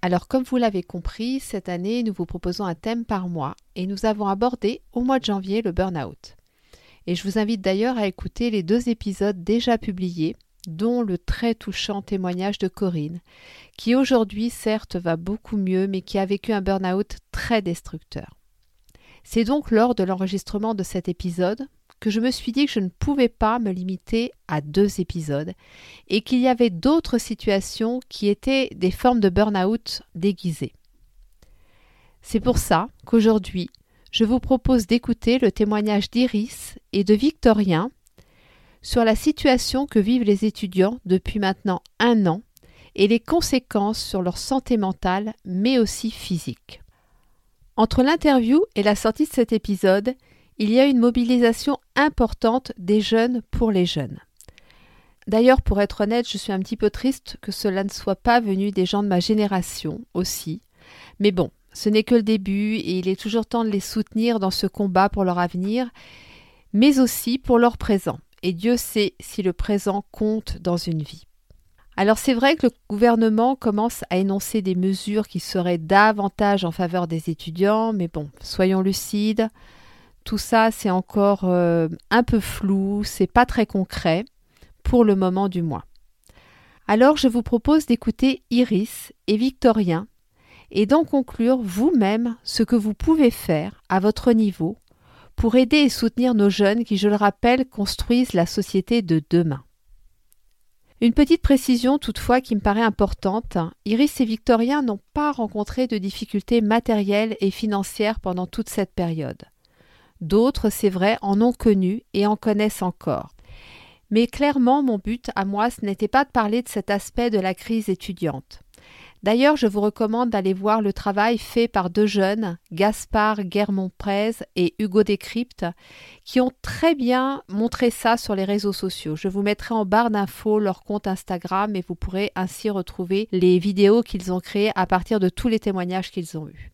Alors comme vous l'avez compris, cette année nous vous proposons un thème par mois et nous avons abordé au mois de janvier le burn-out. Et je vous invite d'ailleurs à écouter les deux épisodes déjà publiés, dont le très touchant témoignage de Corinne, qui aujourd'hui certes va beaucoup mieux mais qui a vécu un burn-out très destructeur. C'est donc lors de l'enregistrement de cet épisode que je me suis dit que je ne pouvais pas me limiter à deux épisodes et qu'il y avait d'autres situations qui étaient des formes de burn-out déguisées. C'est pour ça qu'aujourd'hui, je vous propose d'écouter le témoignage d'Iris et de Victorien sur la situation que vivent les étudiants depuis maintenant un an et les conséquences sur leur santé mentale mais aussi physique. Entre l'interview et la sortie de cet épisode, il y a une mobilisation importante des jeunes pour les jeunes. D'ailleurs, pour être honnête, je suis un petit peu triste que cela ne soit pas venu des gens de ma génération aussi. Mais bon, ce n'est que le début et il est toujours temps de les soutenir dans ce combat pour leur avenir, mais aussi pour leur présent. Et Dieu sait si le présent compte dans une vie. Alors c'est vrai que le gouvernement commence à énoncer des mesures qui seraient davantage en faveur des étudiants, mais bon, soyons lucides, tout ça, c'est encore euh, un peu flou, c'est pas très concret, pour le moment du moins. Alors, je vous propose d'écouter Iris et Victorien et d'en conclure vous-même ce que vous pouvez faire à votre niveau pour aider et soutenir nos jeunes qui, je le rappelle, construisent la société de demain. Une petite précision toutefois qui me paraît importante, Iris et Victorien n'ont pas rencontré de difficultés matérielles et financières pendant toute cette période. D'autres, c'est vrai, en ont connu et en connaissent encore. Mais clairement, mon but à moi, ce n'était pas de parler de cet aspect de la crise étudiante. D'ailleurs, je vous recommande d'aller voir le travail fait par deux jeunes, Gaspard Guermont-Prez et Hugo Décrypte, qui ont très bien montré ça sur les réseaux sociaux. Je vous mettrai en barre d'infos leur compte Instagram et vous pourrez ainsi retrouver les vidéos qu'ils ont créées à partir de tous les témoignages qu'ils ont eus.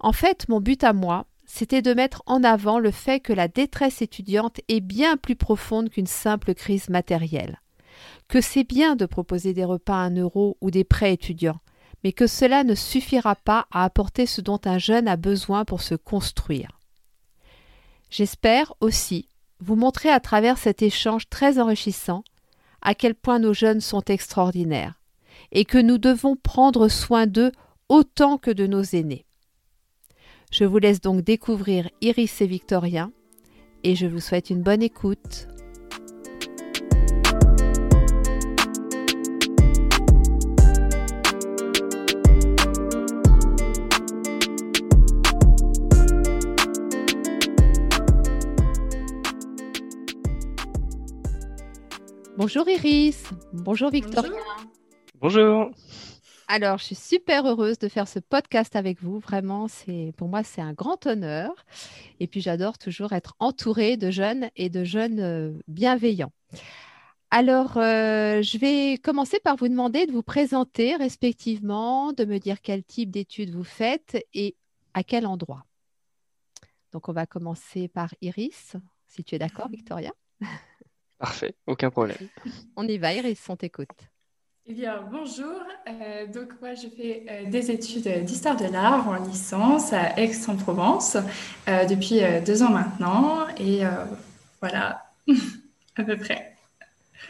En fait, mon but à moi, c'était de mettre en avant le fait que la détresse étudiante est bien plus profonde qu'une simple crise matérielle, que c'est bien de proposer des repas à un euro ou des prêts étudiants, mais que cela ne suffira pas à apporter ce dont un jeune a besoin pour se construire. J'espère aussi vous montrer à travers cet échange très enrichissant à quel point nos jeunes sont extraordinaires et que nous devons prendre soin d'eux autant que de nos aînés. Je vous laisse donc découvrir Iris et Victorien et je vous souhaite une bonne écoute. Bonjour Iris, bonjour Victorien. Bonjour. Alors, je suis super heureuse de faire ce podcast avec vous. Vraiment, c'est pour moi, c'est un grand honneur. Et puis, j'adore toujours être entourée de jeunes et de jeunes euh, bienveillants. Alors, euh, je vais commencer par vous demander de vous présenter respectivement, de me dire quel type d'études vous faites et à quel endroit. Donc, on va commencer par Iris, si tu es d'accord, Victoria. Parfait, aucun problème. On y va, Iris, on t'écoute. Eh bien, bonjour. Euh, donc, moi, je fais euh, des études d'histoire de l'art en licence à Aix-en-Provence euh, depuis deux ans maintenant. Et voilà, à peu près.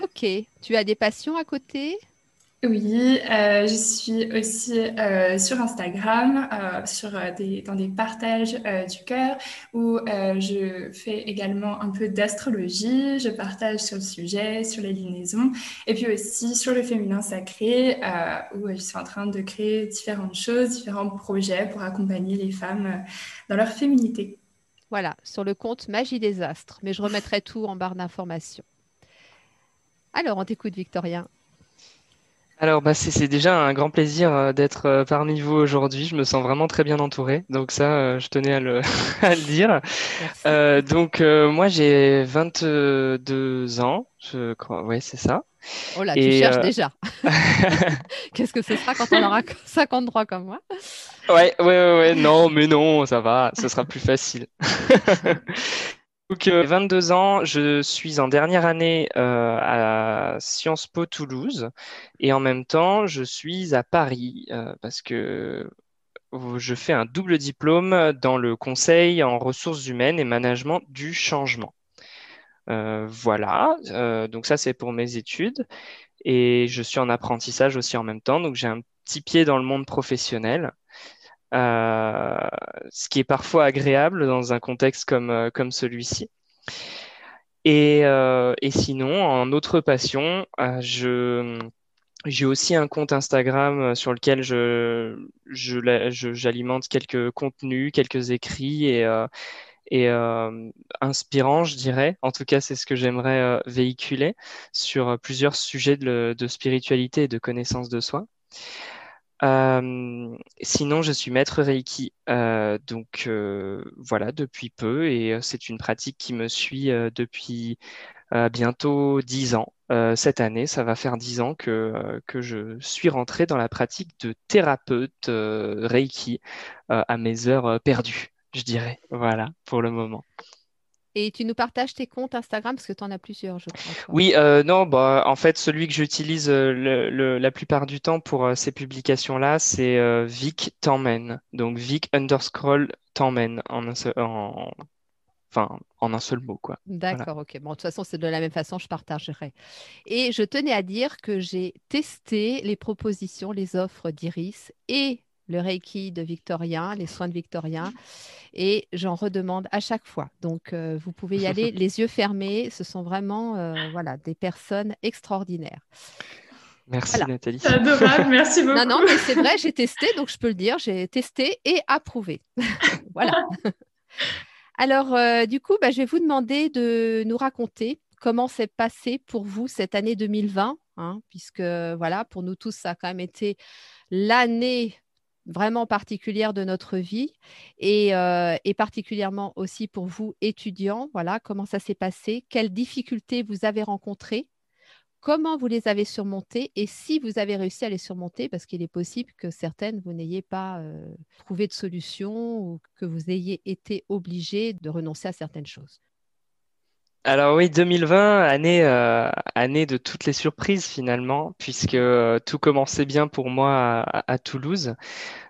Ok. Tu as des passions à côté? Oui, euh, je suis aussi euh, sur Instagram, euh, sur dans des partages du cœur, où je fais également un peu d'astrologie. Je partage sur le sujet, sur les liaisons, et puis aussi sur le féminin sacré, où je suis en train de créer différentes choses, différents projets pour accompagner les femmes dans leur féminité. Voilà, sur le compte Magie des Astres, mais je remettrai tout en barre d'informations. Alors, on t'écoute, Victorien. Alors, bah, c'est déjà un grand plaisir euh, d'être euh, parmi vous aujourd'hui. Je me sens vraiment très bien entouré. Donc ça, euh, je tenais à le, à le dire. donc, moi, j'ai 22 ans, je crois. Ouais, c'est ça. Oh là, tu cherches déjà. Qu'est-ce que ce sera quand on aura 53 comme moi? Ouais, ouais, ouais, ouais. Non, mais non, ça va. Ce sera plus facile. Donc, 22 euh, ans, je suis en dernière année euh, à Sciences Po Toulouse et en même temps, je suis à Paris euh, parce que je fais un double diplôme dans le conseil en ressources humaines et management du changement. voilà, donc ça c'est pour mes études et je suis en apprentissage aussi en même temps, donc j'ai un petit pied dans le monde professionnel. Euh, ce qui est parfois agréable dans un contexte comme, euh, comme celui-ci. Et, euh, et, sinon, en autre passion, je, j'ai aussi un compte Instagram sur lequel je, je, j'alimente quelques contenus, quelques écrits et, et inspirants, je dirais. En tout cas, c'est ce que j'aimerais véhiculer sur plusieurs sujets de, de, spiritualité et de connaissance de soi. Euh, sinon, je suis maître Reiki, euh, donc euh, voilà, depuis peu, et c'est une pratique qui me suit depuis bientôt dix ans. cette année, ça va faire dix ans que, que je suis rentré dans la pratique de thérapeute Reiki à mes heures perdues, je dirais. Voilà, pour le moment. Et tu nous partages tes comptes Instagram parce que tu en as plusieurs, je crois. Oui, euh, non, bah, en fait, celui que j'utilise euh, la plupart du temps pour euh, ces publications-là, c'est Vic Tanmen. Donc Vic underscroll Tanmen en un seul, en, enfin, en un seul mot. quoi. D'accord, ok. Bon, de toute façon, c'est de la même façon, je partagerai. Et je tenais à dire que j'ai testé les propositions, les offres d'Iris et le Reiki de Victorien, les soins de Victorien, et j'en redemande à chaque fois. Donc, euh, vous pouvez y aller les yeux fermés. Ce sont vraiment euh, voilà, des personnes extraordinaires. Merci Nathalie. C'est adorable, merci beaucoup. Non, non, mais c'est vrai, j'ai testé, donc je peux le dire, j'ai testé et approuvé. voilà. Alors, euh, du coup, bah, je vais vous demander de nous raconter comment s'est passé pour vous cette année 2020, hein, puisque voilà, pour nous tous, ça a quand même été l'année vraiment particulière de notre vie euh, et, particulièrement aussi pour vous étudiants. Voilà, comment ça s'est passé, quelles difficultés vous avez rencontrées, comment vous les avez surmontées et si vous avez réussi à les surmonter, parce qu'il est possible que certaines, vous n'ayez pas euh, trouvé de solution ou que vous ayez été obligé de renoncer à certaines choses. Alors oui, 2020, année, euh, année de toutes les surprises finalement, puisque euh, tout commençait bien pour moi à, Toulouse.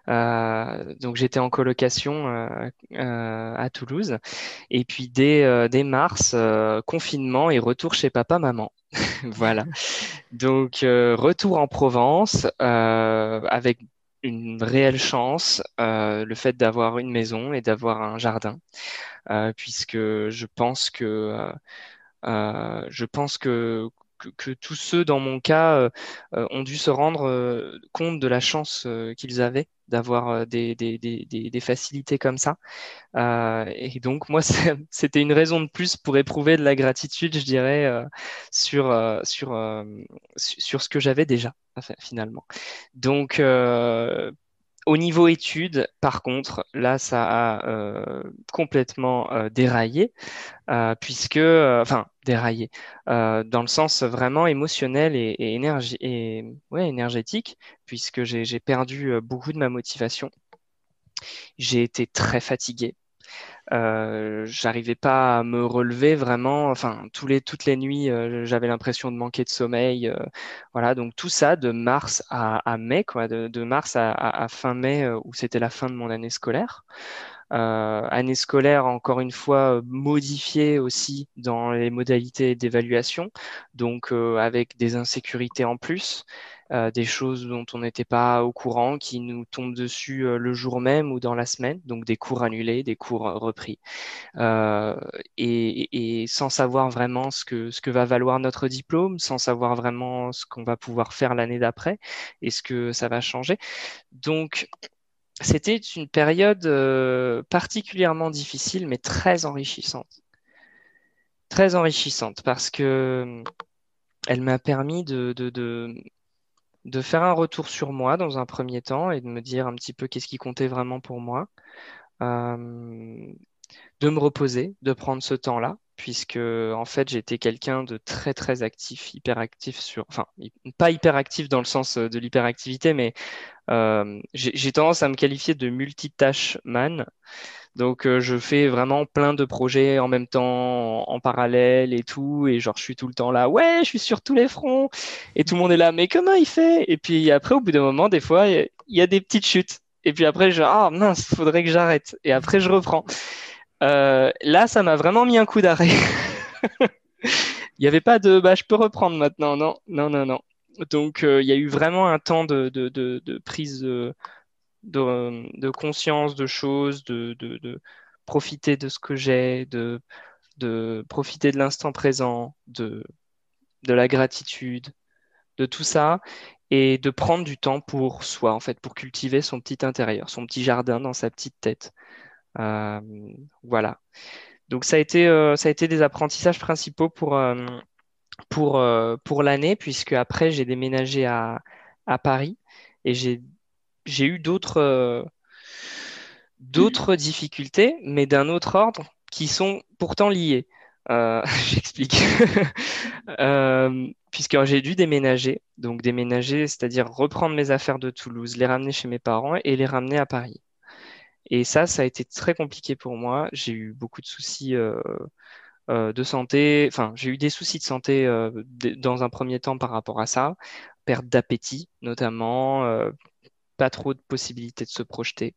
Euh, donc j'étais en colocation à Toulouse. Et puis dès, dès mars, confinement et retour chez papa-maman. voilà. Donc retour en Provence avec une réelle chance, le fait d'avoir une maison et d'avoir un jardin. Euh, puisque je pense que euh, euh, je pense que, que, tous ceux dans mon cas ont dû se rendre compte de la chance qu'ils avaient d'avoir des, des, des, des, facilités comme ça. et donc, moi, c'était une raison de plus pour éprouver de la gratitude, je dirais, sur, sur, sur ce que j'avais déjà, finalement. Donc, au niveau études, par contre, là, ça a euh, complètement euh, déraillé, euh, puisque, enfin, déraillé, dans le sens vraiment émotionnel et, énergétique, puisque j'ai perdu beaucoup de ma motivation. J'ai été très fatigué. Euh, j'arrivais pas à me relever vraiment. Enfin, tous les, toutes les nuits, euh, j'avais l'impression de manquer de sommeil. Euh, voilà, donc tout ça de mars à, mai, quoi, de, de mars à, à, fin mai, où c'était la fin de mon année scolaire. Année scolaire, encore une fois, modifiée aussi dans les modalités d'évaluation, donc avec des insécurités en plus. Euh, des choses dont on n'était pas au courant, qui nous tombent dessus euh, le jour même ou dans la semaine, donc des cours annulés, des cours euh, repris, et, sans savoir vraiment ce que, ce que va valoir notre diplôme, sans savoir vraiment ce qu'on va pouvoir faire l'année d'après et ce que ça va changer. Donc, c'était une période particulièrement difficile, mais très enrichissante. Très enrichissante parce que elle m'a permis de, de faire un retour sur moi dans un premier temps et de me dire un petit peu qu'est-ce qui comptait vraiment pour moi, euh, de me reposer, de prendre ce temps-là, puisque en fait j'étais quelqu'un de très très actif, hyperactif sur, enfin pas hyperactif dans le sens de l'hyperactivité, mais euh, j'ai tendance à me qualifier de multitâche man. Donc euh, je fais vraiment plein de projets en même temps, en, parallèle et tout, et genre je suis tout le temps là, ouais, je suis sur tous les fronts, et tout le monde est là, mais comment il fait? Et puis après, au bout d'un moment, des fois, il y, a des petites chutes, et puis après, je ah mince, faudrait que j'arrête, et après je reprends. Euh, là, ça m'a vraiment mis un coup d'arrêt. Il n'y avait pas de, bah, je peux reprendre maintenant, non, non, non, non. Donc, euh, il y a eu vraiment un temps de, de, de prise de, conscience de choses, de, de, profiter de ce que j'ai, de, de profiter de l'instant présent, de, de la gratitude, de tout ça, et de prendre du temps pour soi, en fait, pour cultiver son petit intérieur, son petit jardin dans sa petite tête. Euh, voilà. Donc ça a été, euh, ça a été des apprentissages principaux pour, euh, pour, pour l'année, puisque après j'ai déménagé à, à Paris et j'ai j'ai eu d'autres euh, d'autres difficultés, mais d'un autre ordre, qui sont pourtant liées. Euh, j'explique. euh, puisque j'ai dû déménager, donc déménager, c'est-à-dire reprendre mes affaires de Toulouse, les ramener chez mes parents et les ramener à Paris. Et ça, ça a été très compliqué pour moi. J'ai eu beaucoup de soucis euh, de santé. Enfin, j'ai eu des soucis de santé dans un premier temps par rapport à ça. Perte d'appétit, notamment, pas trop de possibilités de se projeter.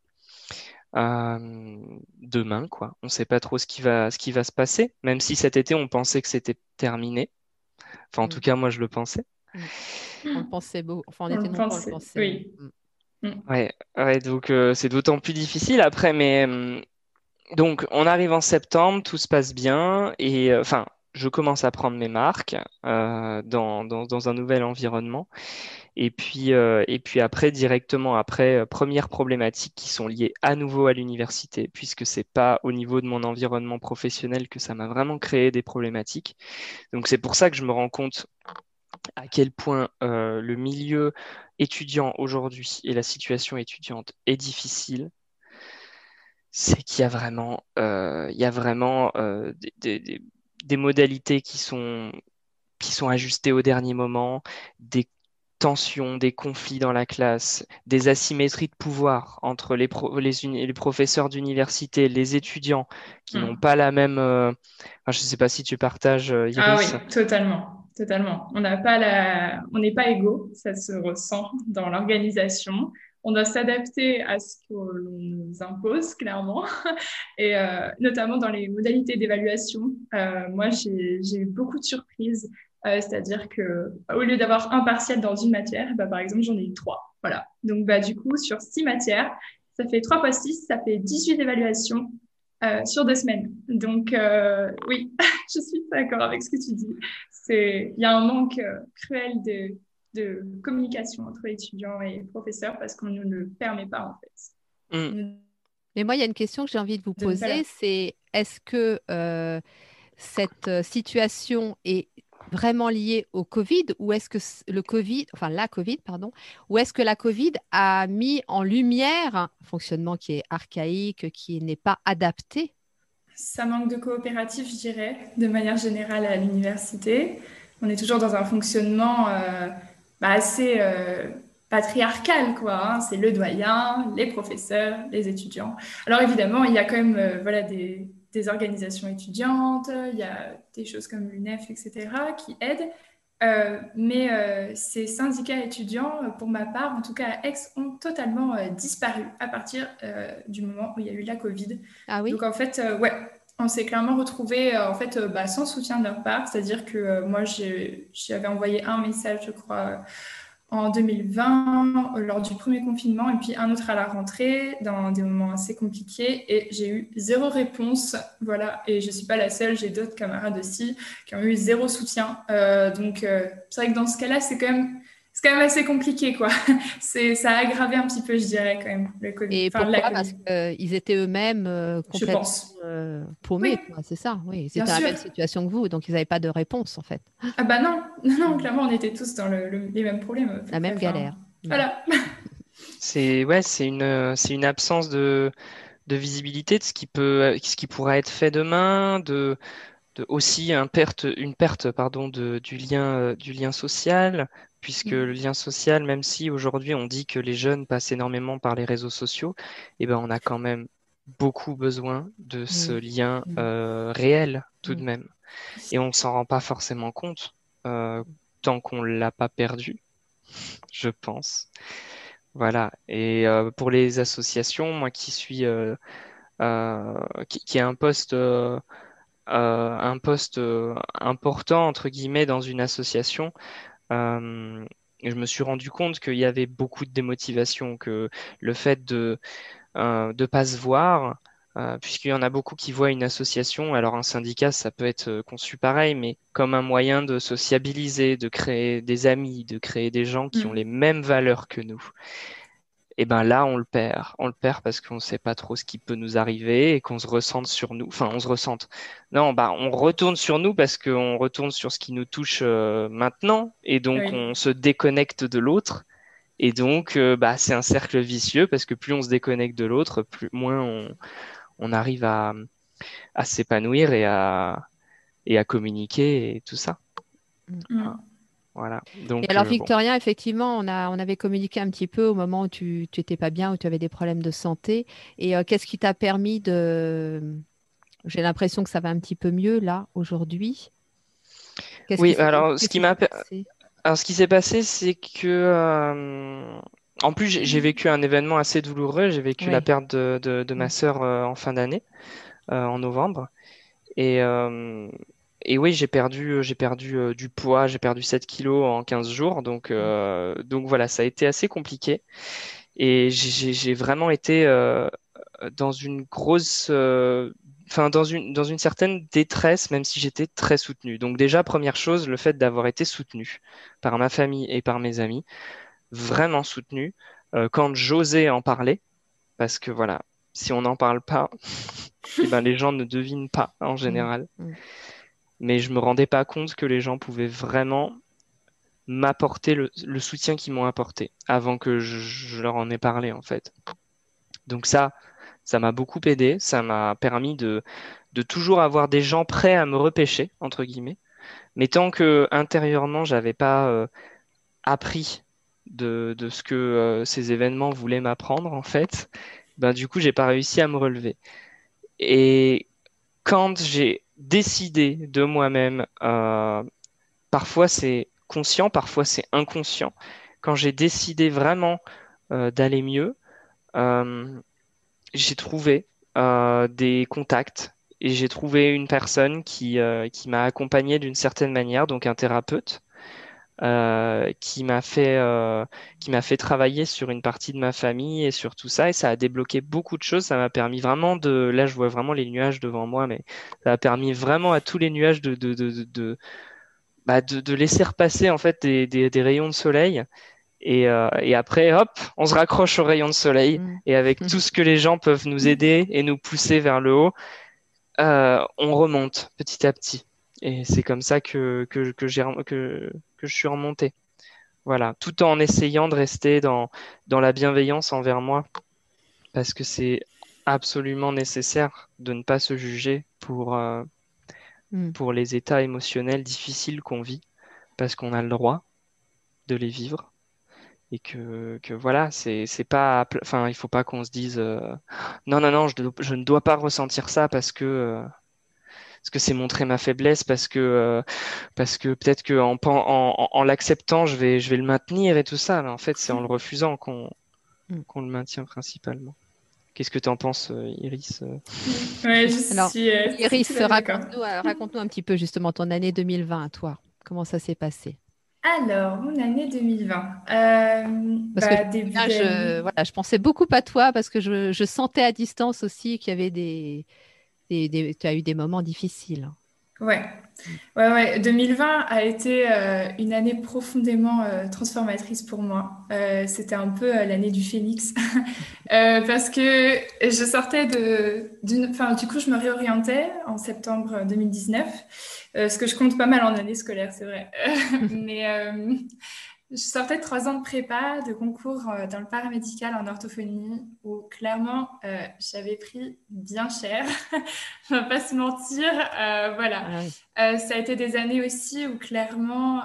Euh, demain, quoi. On ne sait pas trop ce qui va, ce qui va se passer, même si cet été, on pensait que c'était terminé. Enfin, en tout mm. cas, moi, je le pensais. Mm. On le pensait beau. Enfin, on, était nombreux le penser. Oui. Mm. Ouais, ouais, donc euh, c'est d'autant plus difficile après, mais donc on arrive en septembre, tout se passe bien, et euh, enfin, je commence à prendre mes marques dans, dans, dans, un nouvel environnement. Et puis, euh, et puis après, directement après, euh, premières problématiques qui sont liées à nouveau à l'université, puisque c'est pas au niveau de mon environnement professionnel que ça m'a vraiment créé des problématiques. Donc c'est pour ça que je me rends compte à quel point euh, le milieu étudiant aujourd'hui et la situation étudiante est difficile. C'est qu'il y a vraiment, il y a vraiment des, des, des modalités qui sont qui sont ajustées au dernier moment, des tensions, des conflits dans la classe, des asymétries de pouvoir entre les, les, professeurs d'université, les étudiants qui hmm. n'ont pas la même... Euh, je ne sais pas si tu partages, euh, Iris. Ah oui, totalement. Totalement. On n'a pas la... on n'est pas égaux, ça se ressent dans l'organisation. On doit s'adapter à ce que l'on nous impose, clairement, et euh, notamment dans les modalités d'évaluation. moi, j'ai eu beaucoup de surprises euh, c'est-à-dire que au lieu d'avoir un partiel dans une matière, bah, par exemple, j'en ai eu trois. Voilà. Donc, bah, du coup, sur six matières, ça fait 3 fois 6, ça fait 18 évaluations euh, sur deux semaines. Donc, euh, oui, je suis d'accord avec ce que tu dis. Il y a un manque cruel de, de, communication entre étudiants et professeurs parce qu'on ne le permet pas, en fait. Mm. Mais moi, il y a une question que j'ai envie de vous poser, c'est est-ce que cette situation est vraiment lié au Covid ou est-ce que le Covid, enfin la Covid, pardon, ou est-ce que la Covid a mis en lumière un fonctionnement qui est archaïque, qui n'est pas adapté Ça manque de coopératif, je dirais, de manière générale à l'université. On est toujours dans un fonctionnement euh, bah, assez euh, patriarcal, quoi. Hein. C'est le doyen, les professeurs, les étudiants. Alors évidemment, il y a quand même euh, voilà, des, des organisations étudiantes, il y a des choses comme l'UNEF, etc., qui aident. Euh, mais euh, ces syndicats étudiants, pour ma part, en tout cas à Aix, ont totalement euh, disparu à partir du moment où il y a eu la Covid. Ah oui? Donc en fait, ouais, on s'est clairement retrouvé en fait bah, sans soutien de leur part. C'est-à-dire que moi, j'avais envoyé un message, je crois, en 2020 euh, lors du premier confinement et puis un autre à la rentrée dans des moments assez compliqués et j'ai eu zéro réponse. Voilà et je suis pas la seule j'ai d'autres camarades aussi qui ont eu zéro soutien. Euh, donc euh, c'est vrai que dans ce cas-là c'est quand même c'est quand même assez compliqué, quoi. C'est, ça a aggravé un petit peu, je dirais, quand même, le Covid. Et pourquoi Parce qu'ils étaient eux-mêmes euh, complètement euh, paumés, c'est ça, oui. Ils étaient dans la même situation que vous, donc ils n'avaient pas de réponse, en fait. Ah bah non, non, clairement, on était tous dans les mêmes problèmes. La même galère. Voilà. C'est ouais, c'est une, c'est une absence de, de visibilité de ce qui peut, ce qui pourrait être fait demain, de, de aussi un perte, une perte pardon, de, du, lien, du lien social, puisque mm. le lien social, même si aujourd'hui on dit que les jeunes passent énormément par les réseaux sociaux, eh ben on a quand même beaucoup besoin de ce lien mm. euh, réel tout de mm. même. Et on s'en rend pas forcément compte euh, tant qu'on l'a pas perdu, je pense. Voilà. Et euh, pour les associations, moi qui suis qui, qui, a un poste un poste important entre guillemets dans une association, euh, je me suis rendu compte qu'il y avait beaucoup de démotivation, que le fait de ne euh, pas se voir, euh, puisqu'il y en a beaucoup qui voient une association, alors un syndicat, ça peut être conçu pareil, mais comme un moyen de sociabiliser, de créer des amis, de créer des gens qui mm. ont les mêmes valeurs que nous et ben là on le perd. On le perd parce qu'on ne sait pas trop ce qui peut nous arriver et qu'on se ressente sur nous. Enfin, on se ressente. Non, bah on retourne sur nous parce qu'on retourne sur ce qui nous touche euh, maintenant et donc on se déconnecte de l'autre. Et donc, euh, bah, c'est un cercle vicieux parce que plus on se déconnecte de l'autre, plus moins on, on arrive à, à s'épanouir et à, et à communiquer et tout ça. Mm. Voilà. Donc, et alors, euh, Victorien, effectivement, on, a, on avait communiqué un petit peu au moment où tu n'étais pas bien, où tu avais des problèmes de santé. Et euh, qu'est-ce qui t'a permis de. J'ai l'impression que ça va un petit peu mieux là, aujourd'hui? Oui, alors ce qui m'a. Alors, ce qui s'est passé, c'est que. Euh, en plus, j'ai vécu un événement assez douloureux. J'ai vécu la perte de, de, ma sœur en fin d'année, en novembre. Et, et oui, j'ai perdu, euh, j'ai perdu euh, du poids, j'ai perdu 7 kilos en 15 jours. Donc, euh, donc voilà, ça a été assez compliqué. Et j'ai vraiment été dans une grosse, enfin dans une, dans une certaine détresse, même si j'étais très soutenu. Donc déjà, première chose, le fait d'avoir été soutenu par ma famille et par mes amis, vraiment soutenu, quand j'osais en parler, parce que voilà, si on n'en parle pas, eh ben, les gens ne devinent pas en mmh. général. Mmh mais je me rendais pas compte que les gens pouvaient vraiment m'apporter le, soutien qu'ils m'ont apporté avant que je, leur en ai parlé en fait. Donc ça, ça m'a beaucoup aidé, ça m'a permis de, de toujours avoir des gens prêts à me repêcher entre guillemets. Mais tant que intérieurement j'avais pas euh, appris de, de, ce que euh, ces événements voulaient m'apprendre en fait, ben du coup j'ai pas réussi à me relever. Et quand j'ai décider de moi-même, euh, parfois c'est conscient, parfois c'est inconscient. Quand j'ai décidé vraiment euh, d'aller mieux, euh, j'ai trouvé des contacts et j'ai trouvé une personne qui, qui m'a accompagné d'une certaine manière, donc un thérapeute, euh, qui m'a fait euh, qui m'a fait travailler sur une partie de ma famille et sur tout ça et ça a débloqué beaucoup de choses ça m'a permis vraiment de là je vois vraiment les nuages devant moi mais ça a permis vraiment à tous les nuages de de de, de, bah de, de laisser repasser en fait des, des, des rayons de soleil et, euh, et, après, hop, on se raccroche aux rayons de soleil. Mmh. Et avec mmh. tout ce que les gens peuvent nous aider et nous pousser vers le haut, euh, on remonte petit à petit. Et c'est comme ça que, que, que, que, que je suis remonté. Voilà, tout en essayant de rester dans, dans la bienveillance envers moi, parce que c'est absolument nécessaire de ne pas se juger pour, euh, hmm. pour les états émotionnels difficiles qu'on vit, parce qu'on a le droit de les vivre. Et que, que voilà, c'est pas. Enfin, il faut pas qu'on se dise euh, non, non, non, je, je, ne dois pas ressentir ça parce que. Euh, parce que c'est montrer ma faiblesse, parce que euh, parce que peut-être que en, en, en l'acceptant, je vais je vais le maintenir et tout ça. Mais en fait, c'est en le refusant qu'on mm. qu'on le maintient principalement. Qu'est-ce que tu en penses, euh, Iris euh ouais, je Iris, raconte-nous raconte un petit peu justement ton année 2020 à toi. Comment ça s'est passé? Alors, mon année 2020. Euh, parce bah, que je, voilà, je pensais beaucoup à toi parce que je, je sentais à distance aussi qu'il y avait des, tu as eu des moments difficiles. Ouais. Ouais, ouais. 2020 a été euh, une année profondément euh, transformatrice pour moi. Euh, c'était un peu l'année du phénix parce que je sortais de, d'une, enfin, du coup, je me réorientais en septembre 2019, ce que je compte pas mal en année scolaire, c'est vrai. Mais je sortais de trois ans de prépa, de concours euh, dans le paramédical en orthophonie, où clairement, euh, j'avais pris bien cher. Je ne vais pas se mentir. Euh, voilà. Ah ça a été des années aussi où clairement,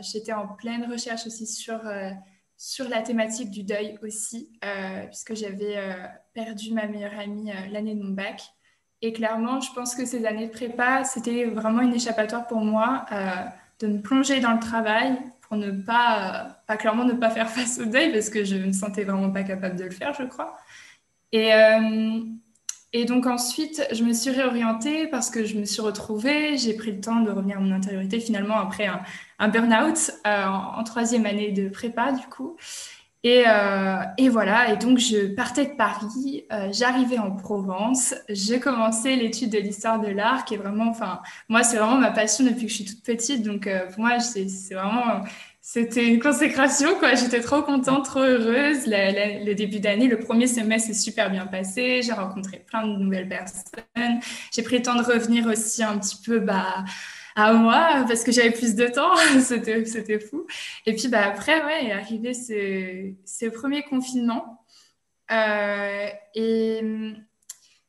j'étais en pleine recherche aussi sur, sur la thématique du deuil aussi, puisque j'avais perdu ma meilleure amie l'année de mon bac. Et clairement, je pense que ces années de prépa, c'était vraiment une échappatoire pour moi de me plonger dans le travail, pour ne pas, pas clairement ne pas faire face au deuil parce que je ne me sentais vraiment pas capable de le faire, je crois. Et, euh, et donc ensuite, je me suis réorientée parce que je me suis retrouvée, j'ai pris le temps de revenir à mon intériorité finalement après un, burn-out euh, en, troisième année de prépa du coup. Et, euh, et, voilà, et donc je partais de Paris, j'arrivais en Provence, j'ai commencé l'étude de l'histoire de l'art, qui est vraiment, enfin, moi c'est vraiment ma passion depuis que je suis toute petite, donc pour moi c'est vraiment c'était une consécration, quoi. J'étais trop contente, trop heureuse. le début d'année, le premier semestre s'est super bien passé. J'ai rencontré plein de nouvelles personnes. J'ai pris le temps de revenir aussi un petit peu bah, à moi parce que j'avais plus de temps. c'était, c'était fou. Et puis bah, après, ouais, est arrivé ce, ce premier confinement. Euh, et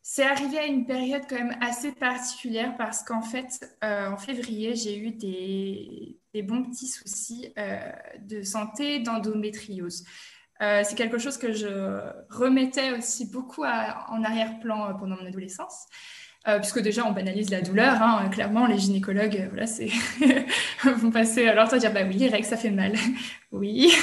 c'est arrivé à une période quand même assez particulière parce qu'en fait, euh, en février, j'ai eu des, bons petits soucis euh, de santé, d'endométriose. C'est quelque chose que je remettais aussi beaucoup en arrière-plan pendant mon adolescence. Puisque déjà on banalise la douleur, hein, clairement les gynécologues, voilà, c'est vont passer leur temps à dire bah oui, règles ça fait mal, oui,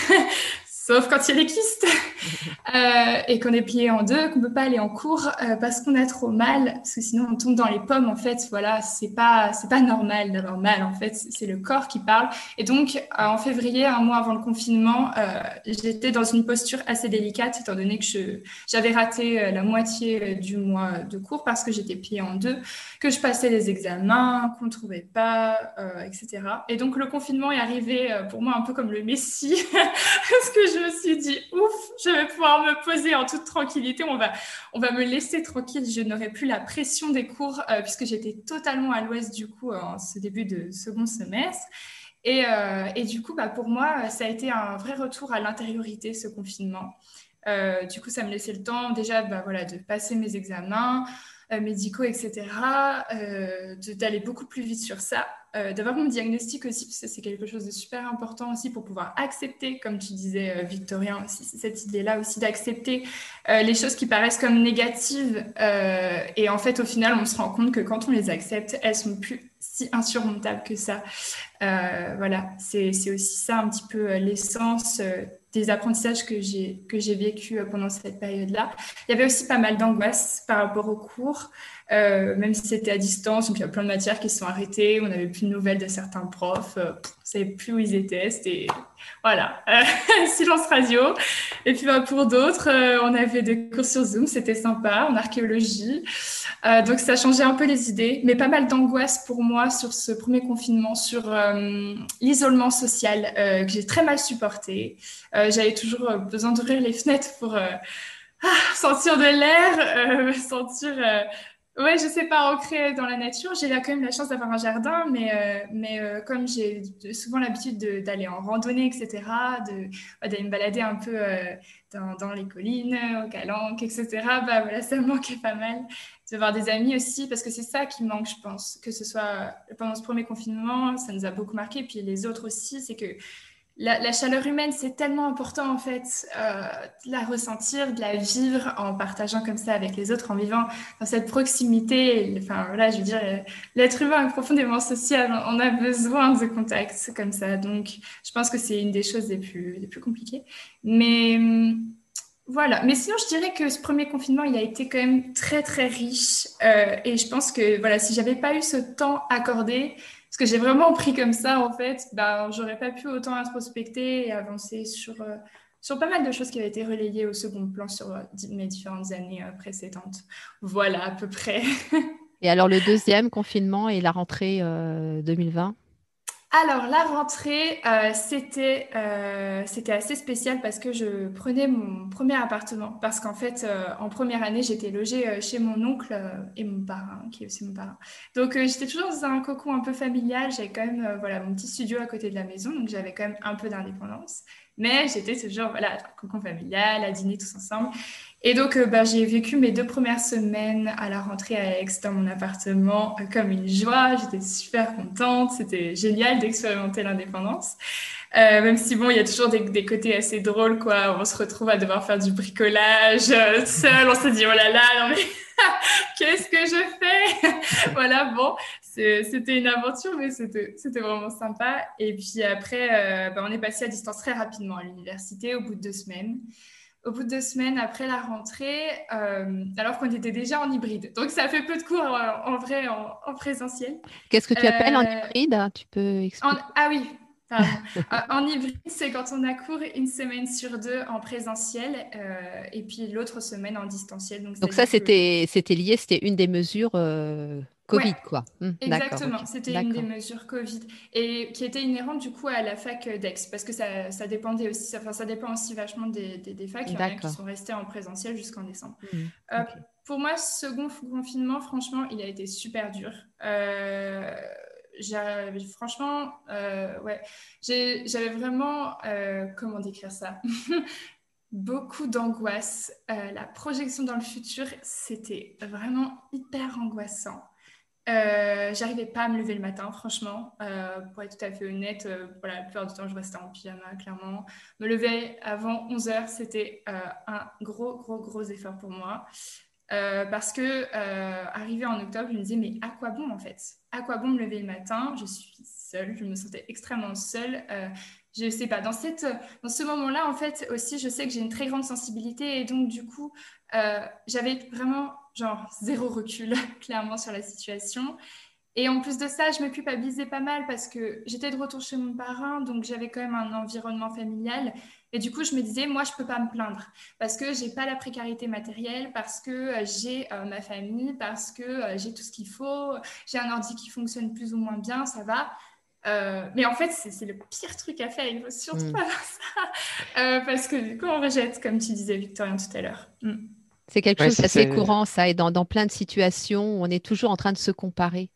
sauf quand il y a des kystes euh, et qu'on est plié en deux, qu'on peut pas aller en cours euh, parce qu'on a trop mal, parce que sinon on tombe dans les pommes. En fait, voilà, c'est pas c'est pas normal d'avoir mal. En fait, c'est le corps qui parle. Et donc euh, en février, un mois avant le confinement, j'étais dans une posture assez délicate étant donné que je j'avais raté la moitié du mois de cours parce que j'étais pliée en deux, que je passais les examens, qu'on ne trouvait pas, etc. Et donc le confinement est arrivé pour moi un peu comme le messie parce que je me suis dit, ouf, je vais pouvoir me poser en toute tranquillité. On va, on va me laisser tranquille. Je n'aurai plus la pression des cours euh, puisque j'étais totalement à l'ouest du coup en ce début de second semestre. Et, euh, et du coup, bah, pour moi, ça a été un vrai retour à l'intériorité, ce confinement. Euh, du coup, ça me laissait le temps déjà bah, voilà, de passer mes examens médicaux, etc., d'aller beaucoup plus vite sur ça. Euh, d'avoir mon diagnostic aussi, parce que c'est quelque chose de super important aussi pour pouvoir accepter, comme tu disais, euh, Victorien, aussi, cette idée-là aussi d'accepter euh, les choses qui paraissent comme négatives. et en fait, au final, on se rend compte que quand on les accepte, elles sont plus si insurmontables que ça. voilà, c'est aussi ça un petit peu l'essence des apprentissages que j'ai que j'ai vécu pendant cette période-là. Il y avait aussi pas mal d'angoisse par rapport aux cours. Euh, même si c'était à distance, donc il y a plein de matières qui se sont arrêtées, on n'avait plus de nouvelles de certains profs, euh, on ne savait plus où ils étaient, voilà, euh, silence radio. Et puis bah, pour d'autres, on avait des cours sur Zoom, c'était sympa, en archéologie. donc ça changeait un peu les idées, mais pas mal d'angoisse pour moi sur ce premier confinement, sur l'isolement social que j'ai très mal supporté. J'avais toujours besoin d'ouvrir les fenêtres pour ah, sentir de l'air, sentir Ouais, je sais pas, ancrée dans la nature. J'ai là quand même la chance d'avoir un jardin, mais, euh, mais euh, comme j'ai souvent l'habitude d'aller en randonnée, etc., d'aller me balader un peu euh, dans, dans, les collines, au calanques, etc., bah voilà, ça me manquait pas mal. De voir des amis aussi, parce que c'est ça qui manque, je pense, que ce soit pendant ce premier confinement, ça nous a beaucoup marqué, puis les autres aussi, c'est que la, chaleur humaine, c'est tellement important en fait, euh, de la ressentir, de la vivre en partageant comme ça avec les autres, en vivant dans cette proximité. Enfin voilà, je veux dire, l'être humain est profondément social, on a besoin de contact comme ça. Donc, je pense que c'est une des choses les plus, les plus compliquées. Mais voilà. Mais sinon, je dirais que ce premier confinement, il a été quand même très très riche. Euh, et je pense que voilà, si j'avais pas eu ce temps accordé, parce que j'ai vraiment pris comme ça, en fait, ben, j'aurais pas pu autant introspecter et avancer sur, euh, pas mal de choses qui avaient été relayées au second plan sur euh, mes différentes années euh, précédentes. Voilà, à peu près. Et alors le deuxième confinement et la rentrée 2020 alors, la rentrée, euh, c'était euh, c'était assez spécial parce que je prenais mon premier appartement. Parce qu'en fait, euh, en première année, j'étais logée chez mon oncle et mon parrain, qui est aussi mon parrain. Donc, j'étais toujours dans un cocon un peu familial. J'avais quand même voilà, mon petit studio à côté de la maison. Donc, j'avais quand même un peu d'indépendance. Mais j'étais toujours voilà, cocon familial, à dîner tous ensemble. Et donc, euh, bah, j'ai vécu mes deux premières semaines à la rentrée à Aix dans mon appartement euh, comme une joie. J'étais super contente. C'était génial d'expérimenter l'indépendance. Euh, même si bon, il y a toujours des, côtés assez drôles, quoi. On se retrouve à devoir faire du bricolage seul. On se dit, oh là là, non mais qu'est-ce que je fais? Voilà, bon, c'était une aventure, mais c'était vraiment sympa. Et puis après, bah, on est passé à distance très rapidement à l'université au bout de deux semaines au bout de deux semaines après la rentrée, euh, alors qu'on était déjà en hybride. Donc, ça fait peu de cours en, vrai, en, présentiel. Qu'est-ce que tu appelles en euh, hybride? Tu peux expliquer? Ah oui, euh, en hybride, c'est quand on a cours une semaine sur deux en présentiel et puis l'autre semaine en distanciel. Donc, ça, c'était lié, c'était une des mesures Covid, quoi. Hum, exactement, c'était une des mesures Covid et qui était inhérente du coup à la fac d'Aix parce que ça, ça, dépendait aussi, enfin, ça dépend aussi vachement des, des, facs. Il y en a qui sont restés en présentiel jusqu'en décembre. Hum, euh, pour moi, ce second confinement, franchement, il a été super dur. Euh, franchement, euh, ouais, j'avais vraiment, euh, comment décrire ça? Beaucoup d'angoisse. la projection dans le futur, c'était vraiment hyper angoissant. Euh, j'arrivais pas à me lever le matin, franchement. Euh, pour être tout à fait honnête, euh, la plupart du temps, je restais en pyjama, clairement. Me lever avant 11 heures, c'était un gros, gros, gros effort pour moi. parce que arrivé en octobre, je me disais, mais à quoi bon en fait? À quoi bon me lever le matin? Je suis seule, je me sentais extrêmement seule. je sais pas, dans, cette, dans ce moment-là, en fait, aussi, je sais que j'ai une très grande sensibilité et donc, du coup, j'avais vraiment genre zéro recul clairement sur la situation. Et en plus de ça, je me culpabilisais pas mal parce que j'étais de retour chez mon parrain, donc j'avais quand même un environnement familial. Et du coup, je me disais, moi, je peux pas me plaindre parce que j'ai pas la précarité matérielle, parce que euh, j'ai euh, ma famille, parce que euh, j'ai tout ce qu'il faut, j'ai un ordi qui fonctionne plus ou moins bien, ça va. mais en fait, c'est le pire truc à faire. Il faut surtout mm. pas faire ça parce que du coup, on rejette, comme tu disais, Victorien, tout à l'heure. Mm. C'est quelque chose d'assez courant, ça, et dans, plein de situations, on est toujours en train de se comparer.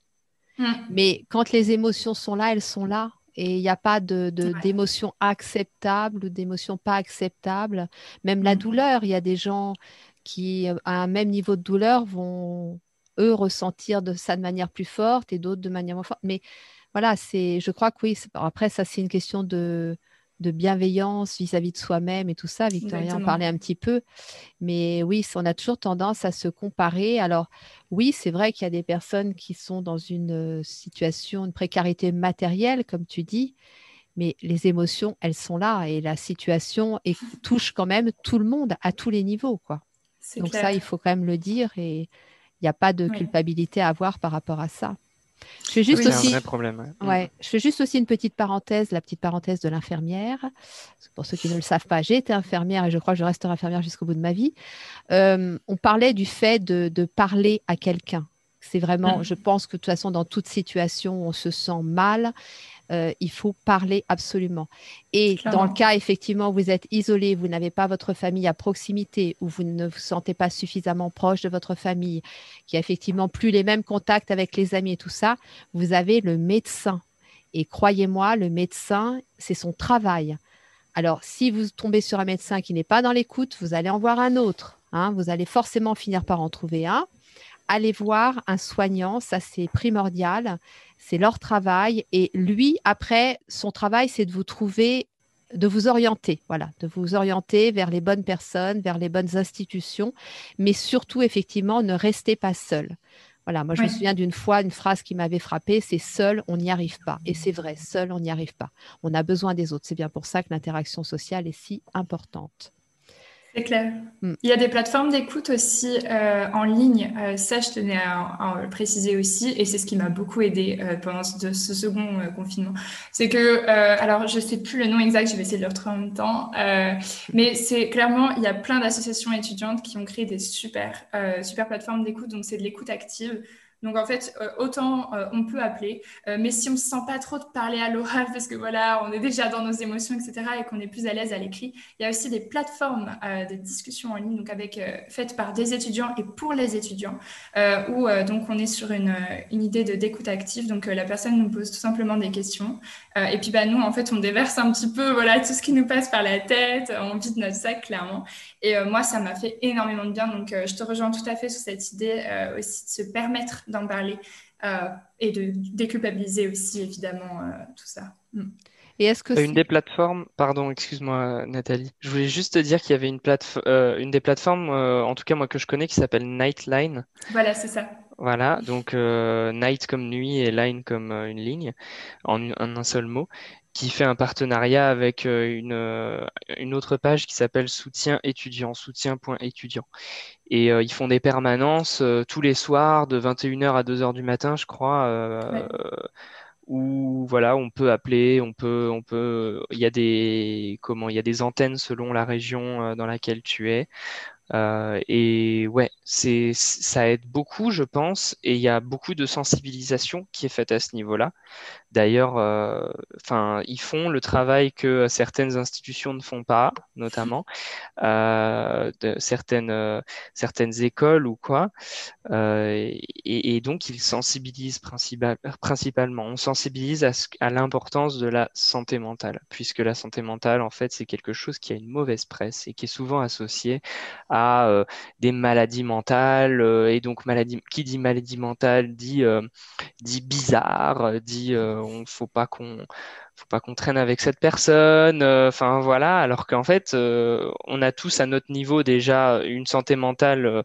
Mm. Mais quand les émotions sont là, elles sont là. Et il n'y a pas de, d'émotions acceptables ou d'émotions pas acceptables. Même la mm. douleur, il y a des gens qui, à un même niveau de douleur, vont, eux, ressentir de ça de manière plus forte et d'autres de manière moins forte. Mais voilà, c'est, je crois que oui, après, ça, c'est une question de, de bienveillance vis-à-vis de soi-même et tout ça. Victoria en parlait un petit peu. Mais oui, on a toujours tendance à se comparer. Alors oui, c'est vrai qu'il y a des personnes qui sont dans une euh, situation, de précarité matérielle, comme tu dis, mais les émotions, elles sont là et la situation touche quand même tout le monde à tous les niveaux. Quoi. Donc ça, il faut quand même le dire et il n'y a pas de culpabilité à avoir par rapport à ça. Je fais juste aussi. Un problème, ouais. Je fais juste aussi une petite parenthèse, la petite parenthèse de l'infirmière. Pour ceux qui ne le savent pas, j'ai été infirmière et je crois que je resterai infirmière jusqu'au bout de ma vie. Euh, on parlait du fait de, de parler à quelqu'un. C'est vraiment, mm. je pense que de toute façon, dans toute situation, on se sent mal. Euh, il faut parler absolument. Et dans le cas, effectivement, où vous êtes isolé, vous n'avez pas votre famille à proximité, ou vous ne vous sentez pas suffisamment proche de votre famille, qui a effectivement plus les mêmes contacts avec les amis et tout ça, vous avez le médecin. Et croyez-moi, le médecin, c'est son travail. Alors, si vous tombez sur un médecin qui n'est pas dans l'écoute, vous allez en voir un autre. Hein. vous allez forcément finir par en trouver un allez voir un soignant, ça c'est primordial, c'est leur travail. Et lui, après, son travail, c'est de vous trouver, de vous orienter, voilà, de vous orienter vers les bonnes personnes, vers les bonnes institutions, mais surtout, effectivement, ne restez pas seul. Voilà, moi je me souviens d'une fois, une phrase qui m'avait frappée, c'est seul, on n'y arrive pas. Et c'est vrai, seul, on n'y arrive pas. On a besoin des autres. C'est bien pour ça que l'interaction sociale est si importante. C'est clair. Mm. Il y a des plateformes d'écoute aussi euh, en ligne. Euh, ça, je tenais à, le préciser aussi, et c'est ce qui m'a beaucoup aidé euh, pendant ce, second confinement. C'est que, alors, je sais plus le nom exact, je vais essayer de le retrouver en même temps, mais c'est clairement, il y a plein d'associations étudiantes qui ont créé des super, super plateformes d'écoute. Donc, c'est de l'écoute active. Donc en fait, euh, autant euh, on peut appeler, euh, mais si on ne se sent pas trop de parler à l'oral parce que voilà, on est déjà dans nos émotions, etc., et qu'on est plus à l'aise à l'écrit, il y a aussi des plateformes de discussion en ligne, donc avec faites par des étudiants et pour les étudiants, où donc on est sur une, une idée de d'écoute active. Donc la personne nous pose tout simplement des questions, et puis bah nous en fait on déverse un petit peu voilà tout ce qui nous passe par la tête, on vide notre sac clairement. Et moi ça m'a fait énormément de bien, donc je te rejoins tout à fait sur cette idée aussi de se permettre d'en parler euh, et de déculpabiliser aussi évidemment euh, tout ça. Mm. Et est-ce que une des plateformes, pardon, excuse-moi Nathalie, je voulais juste te dire qu'il y avait une, euh, une des plateformes, en tout cas moi que je connais, qui s'appelle Nightline. Voilà, c'est ça. Voilà, donc night comme nuit et line comme une ligne, en, en, un seul mot, qui fait un partenariat avec une, une autre page qui s'appelle Soutien étudiant, soutien.étudiant. Et euh, ils font des permanences euh, tous les soirs de 21h à 2h du matin, je crois. Euh, où voilà, on peut appeler, on peut, on peut, il y a des comment, il y a des antennes selon la région dans laquelle tu es. Euh, et ouais, c'est ça aide beaucoup, je pense, et il y a beaucoup de sensibilisation qui est faite à ce niveau-là. D'ailleurs, euh, enfin, ils font le travail que certaines institutions ne font pas, notamment euh, certaines certaines écoles ou quoi. Et, donc, ils sensibilisent principal, principalement. On sensibilise à, l'importance de la santé mentale, puisque la santé mentale, en fait, c'est quelque chose qui a une mauvaise presse et qui est souvent associé à euh, des maladies mentales euh, et donc qui dit maladie mentale euh, dit bizarre dit on faut pas qu'on faut pas qu'on traîne avec cette personne enfin voilà alors qu'en fait on a tous à notre niveau déjà une santé mentale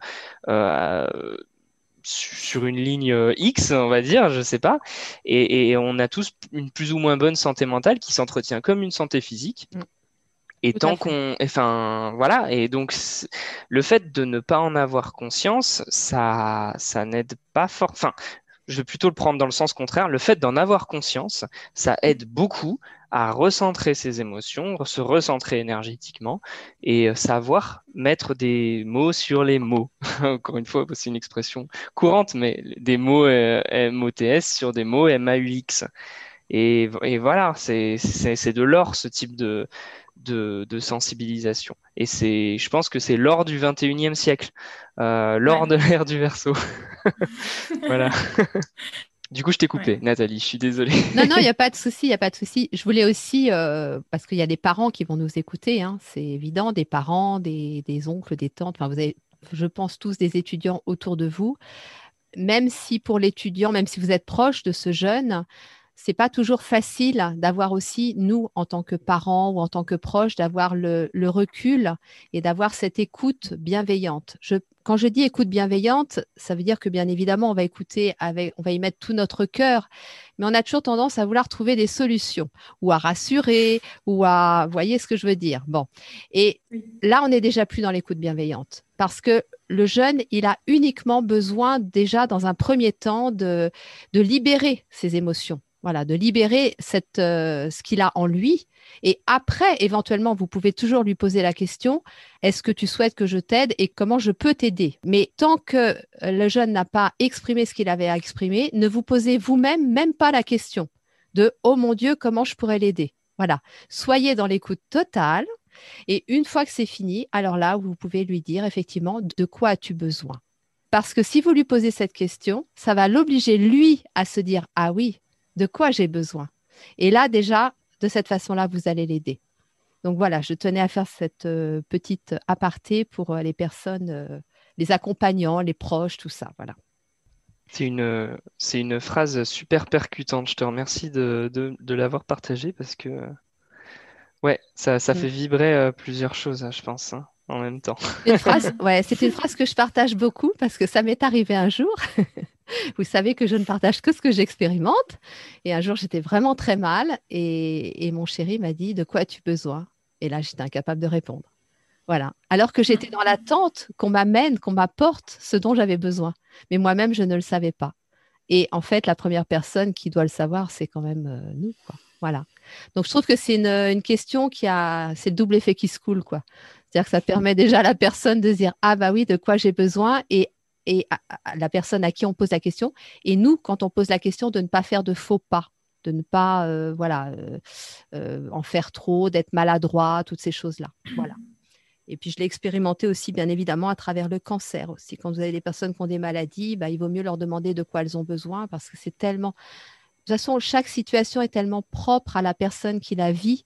sur une ligne X, on va dire, je sais pas, et, on a tous une plus ou moins bonne santé mentale qui s'entretient comme une santé physique. Mm. Et tant qu'on, enfin voilà, et donc le fait de ne pas en avoir conscience, ça, ça n'aide pas fort. Enfin, je vais plutôt le prendre dans le sens contraire. Le fait d'en avoir conscience, ça aide beaucoup à recentrer ses émotions, se recentrer énergétiquement et euh, savoir mettre des mots sur les mots. Encore une fois, c'est une expression courante, mais des mots euh, MOTS sur des mots MAUX. Et, et voilà, c'est de l'or ce type de, de, sensibilisation. Et c'est, je pense que c'est l'or du 21e siècle, euh, l'or de l'ère du verso. voilà. Du coup, je t'ai coupé, Nathalie, je suis désolée. non, non, il n'y a pas de souci, il n'y a pas de souci. Je voulais aussi, euh, parce qu'il y a des parents qui vont nous écouter, hein, c'est évident, des parents, des, oncles, des tantes, enfin, vous avez, je pense, tous des étudiants autour de vous. Même si pour l'étudiant, même si vous êtes proche de ce jeune, c'est pas toujours facile d'avoir aussi, nous, en tant que parents ou en tant que proches, d'avoir le, recul et d'avoir cette écoute bienveillante. quand je dis écoute bienveillante, ça veut dire que bien évidemment, on va écouter avec, on va y mettre tout notre cœur, mais on a toujours tendance à vouloir trouver des solutions ou à rassurer ou à, vous voyez ce que je veux dire? Bon. Et là, on n'est déjà plus dans l'écoute bienveillante parce que le jeune, il a uniquement besoin déjà dans un premier temps de libérer ses émotions voilà, de libérer euh, ce qu'il a en lui. Et après, éventuellement, vous pouvez toujours lui poser la question est-ce que tu souhaites que je t'aide et comment je peux t'aider? Mais tant que le jeune n'a pas exprimé ce qu'il avait à exprimer, ne vous posez vous-même même pas la question de oh mon Dieu, comment je pourrais l'aider? Voilà, soyez dans l'écoute totale. Et une fois que c'est fini, alors là, vous pouvez lui dire effectivement de quoi as-tu besoin? Parce que si vous lui posez cette question, ça va l'obliger, lui, à se dire, ah oui, de quoi j'ai besoin. Et là, déjà, de cette façon-là, vous allez l'aider. Donc voilà, je tenais à faire cette euh, petite aparté pour euh, les personnes, euh, les accompagnants, les proches, tout ça. Voilà. C'est une, c'est une phrase super percutante. Je te remercie de, de, l'avoir partagée parce que ouais, ça, ça mm. fait vibrer plusieurs choses, hein, je pense, hein, en même temps. Une phrase, ouais, c'est une phrase que je partage beaucoup parce que ça m'est arrivé un jour. Vous savez que je ne partage que ce que j'expérimente. Et un jour, j'étais vraiment très mal et, mon chéri m'a dit De quoi as-tu besoin? Et là, j'étais incapable de répondre. Voilà. Alors que j'étais dans l'attente qu'on m'amène, qu'on m'apporte ce dont j'avais besoin. Mais moi-même, je ne le savais pas. Et en fait, la première personne qui doit le savoir, c'est quand même euh, nous. Voilà. Donc, je trouve que c'est une, question qui a, c'est le double effet qui se coule. C'est-à-dire que ça permet déjà à la personne de dire, ah bah oui, de quoi j'ai besoin, et et la personne à qui on pose la question, et nous, quand on pose la question, de ne pas faire de faux pas, de ne pas euh, voilà, euh, euh, en faire trop, d'être maladroit, toutes ces choses-là. Voilà. Et puis je l'ai expérimenté aussi, bien évidemment, à travers le cancer aussi. Quand vous avez des personnes qui ont des maladies, bah, il vaut mieux leur demander de quoi elles ont besoin parce que c'est tellement... De toute façon, chaque situation est tellement propre à la personne qui la vit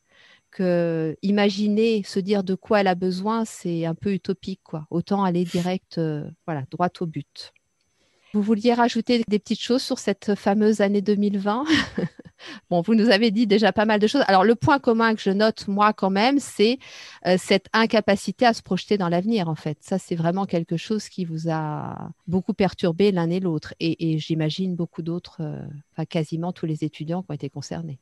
que imaginer, se dire de quoi elle a besoin, c'est un peu utopique. Quoi. Autant aller direct, voilà, droit au but. Vous vouliez rajouter des petites choses sur cette fameuse année 2020 Bon, vous nous avez dit déjà pas mal de choses. Alors, le point commun que je note, moi, quand même, c'est euh, cette incapacité à se projeter dans l'avenir, en fait. Ça, c'est vraiment quelque chose qui vous a beaucoup perturbé l'un et l'autre. Et, j'imagine beaucoup d'autres, euh, enfin, quasiment tous les étudiants qui ont été concernés.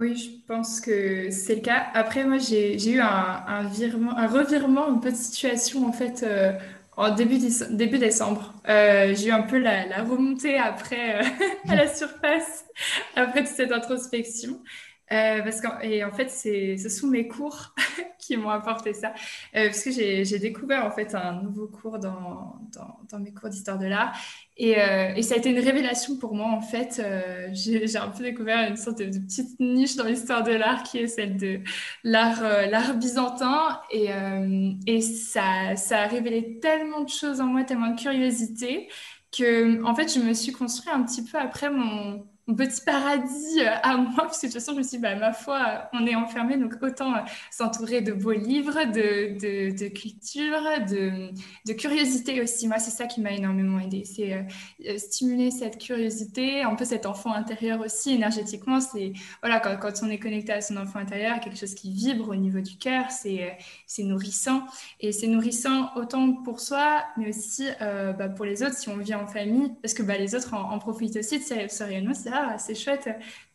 Oui, je pense que c'est le cas. Après, moi, j'ai eu un, virement, un revirement, un peu de situation, en fait, euh, en début, début décembre. Euh, j'ai eu un peu la, remontée après euh, à la surface, après toute cette introspection. Euh, parce que, et en fait, c'est, ce sont mes cours qui m'ont apporté ça. parce que j'ai, découvert en fait un nouveau cours dans, dans, mes cours d'histoire de l'art. Euh, et, ça a été une révélation pour moi, en fait. Euh, j'ai un peu découvert une sorte de, petite niche dans l'histoire de l'art qui est celle de l'art euh, byzantin. Et, et ça, ça, a révélé tellement de choses en moi, tellement de curiosité, que, en fait, je me suis construit un petit peu après mon, petit paradis euh, à moi, parce que de toute façon, je me suis dit, bah, ma foi, on est enfermé, donc autant euh, s'entourer de beaux livres, de, de, culture, de, de, curiosité aussi. Moi, c'est ça qui m'a énormément aidé. C'est euh, stimuler cette curiosité, un peu cet enfant intérieur aussi, énergétiquement. C'est, voilà, quand, quand, on est connecté à son enfant intérieur, quelque chose qui vibre au niveau du cœur, c'est, c'est nourrissant. Et c'est nourrissant autant pour soi, mais aussi bah, pour les autres, si on vit en famille, parce que bah, les autres en, profitent aussi de ce, rayonnement. C'est c'est chouette.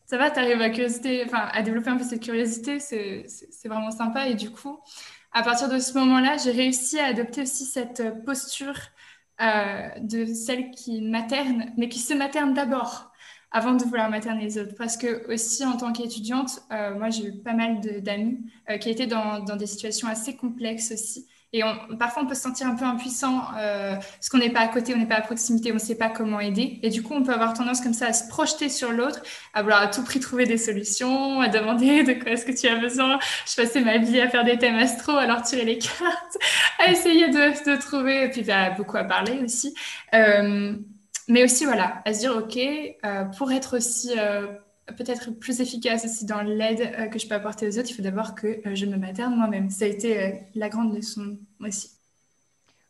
Ça va, tu arrives à, curiosité, à développer un peu cette curiosité, c'est vraiment sympa. Et du coup, à partir de ce moment-là, j'ai réussi à adopter aussi cette posture euh, de celle qui materne, mais qui se materne d'abord avant de vouloir materner les autres. Parce que aussi, en tant qu'étudiante, euh, moi, j'ai eu pas mal d'amis euh, qui étaient dans, des situations assez complexes aussi. Et parfois, on peut se sentir un peu impuissant euh, parce qu'on n'est pas à côté, on n'est pas à proximité, on ne sait pas comment aider. Et du coup, on peut avoir tendance comme ça à se projeter sur l'autre, à vouloir à tout prix trouver des solutions, à demander de quoi est-ce que tu as besoin. Je passais ma vie à faire des thèmes astro, alors tirer les cartes, à essayer de, de trouver, et puis bah, beaucoup à parler aussi. Euh, mais aussi, voilà, à se dire, OK, euh, pour être aussi euh, peut-être plus efficace aussi dans l'aide euh, que je peux apporter aux autres, il faut d'abord que euh, je me materne moi-même. Ça a été euh, la grande leçon aussi.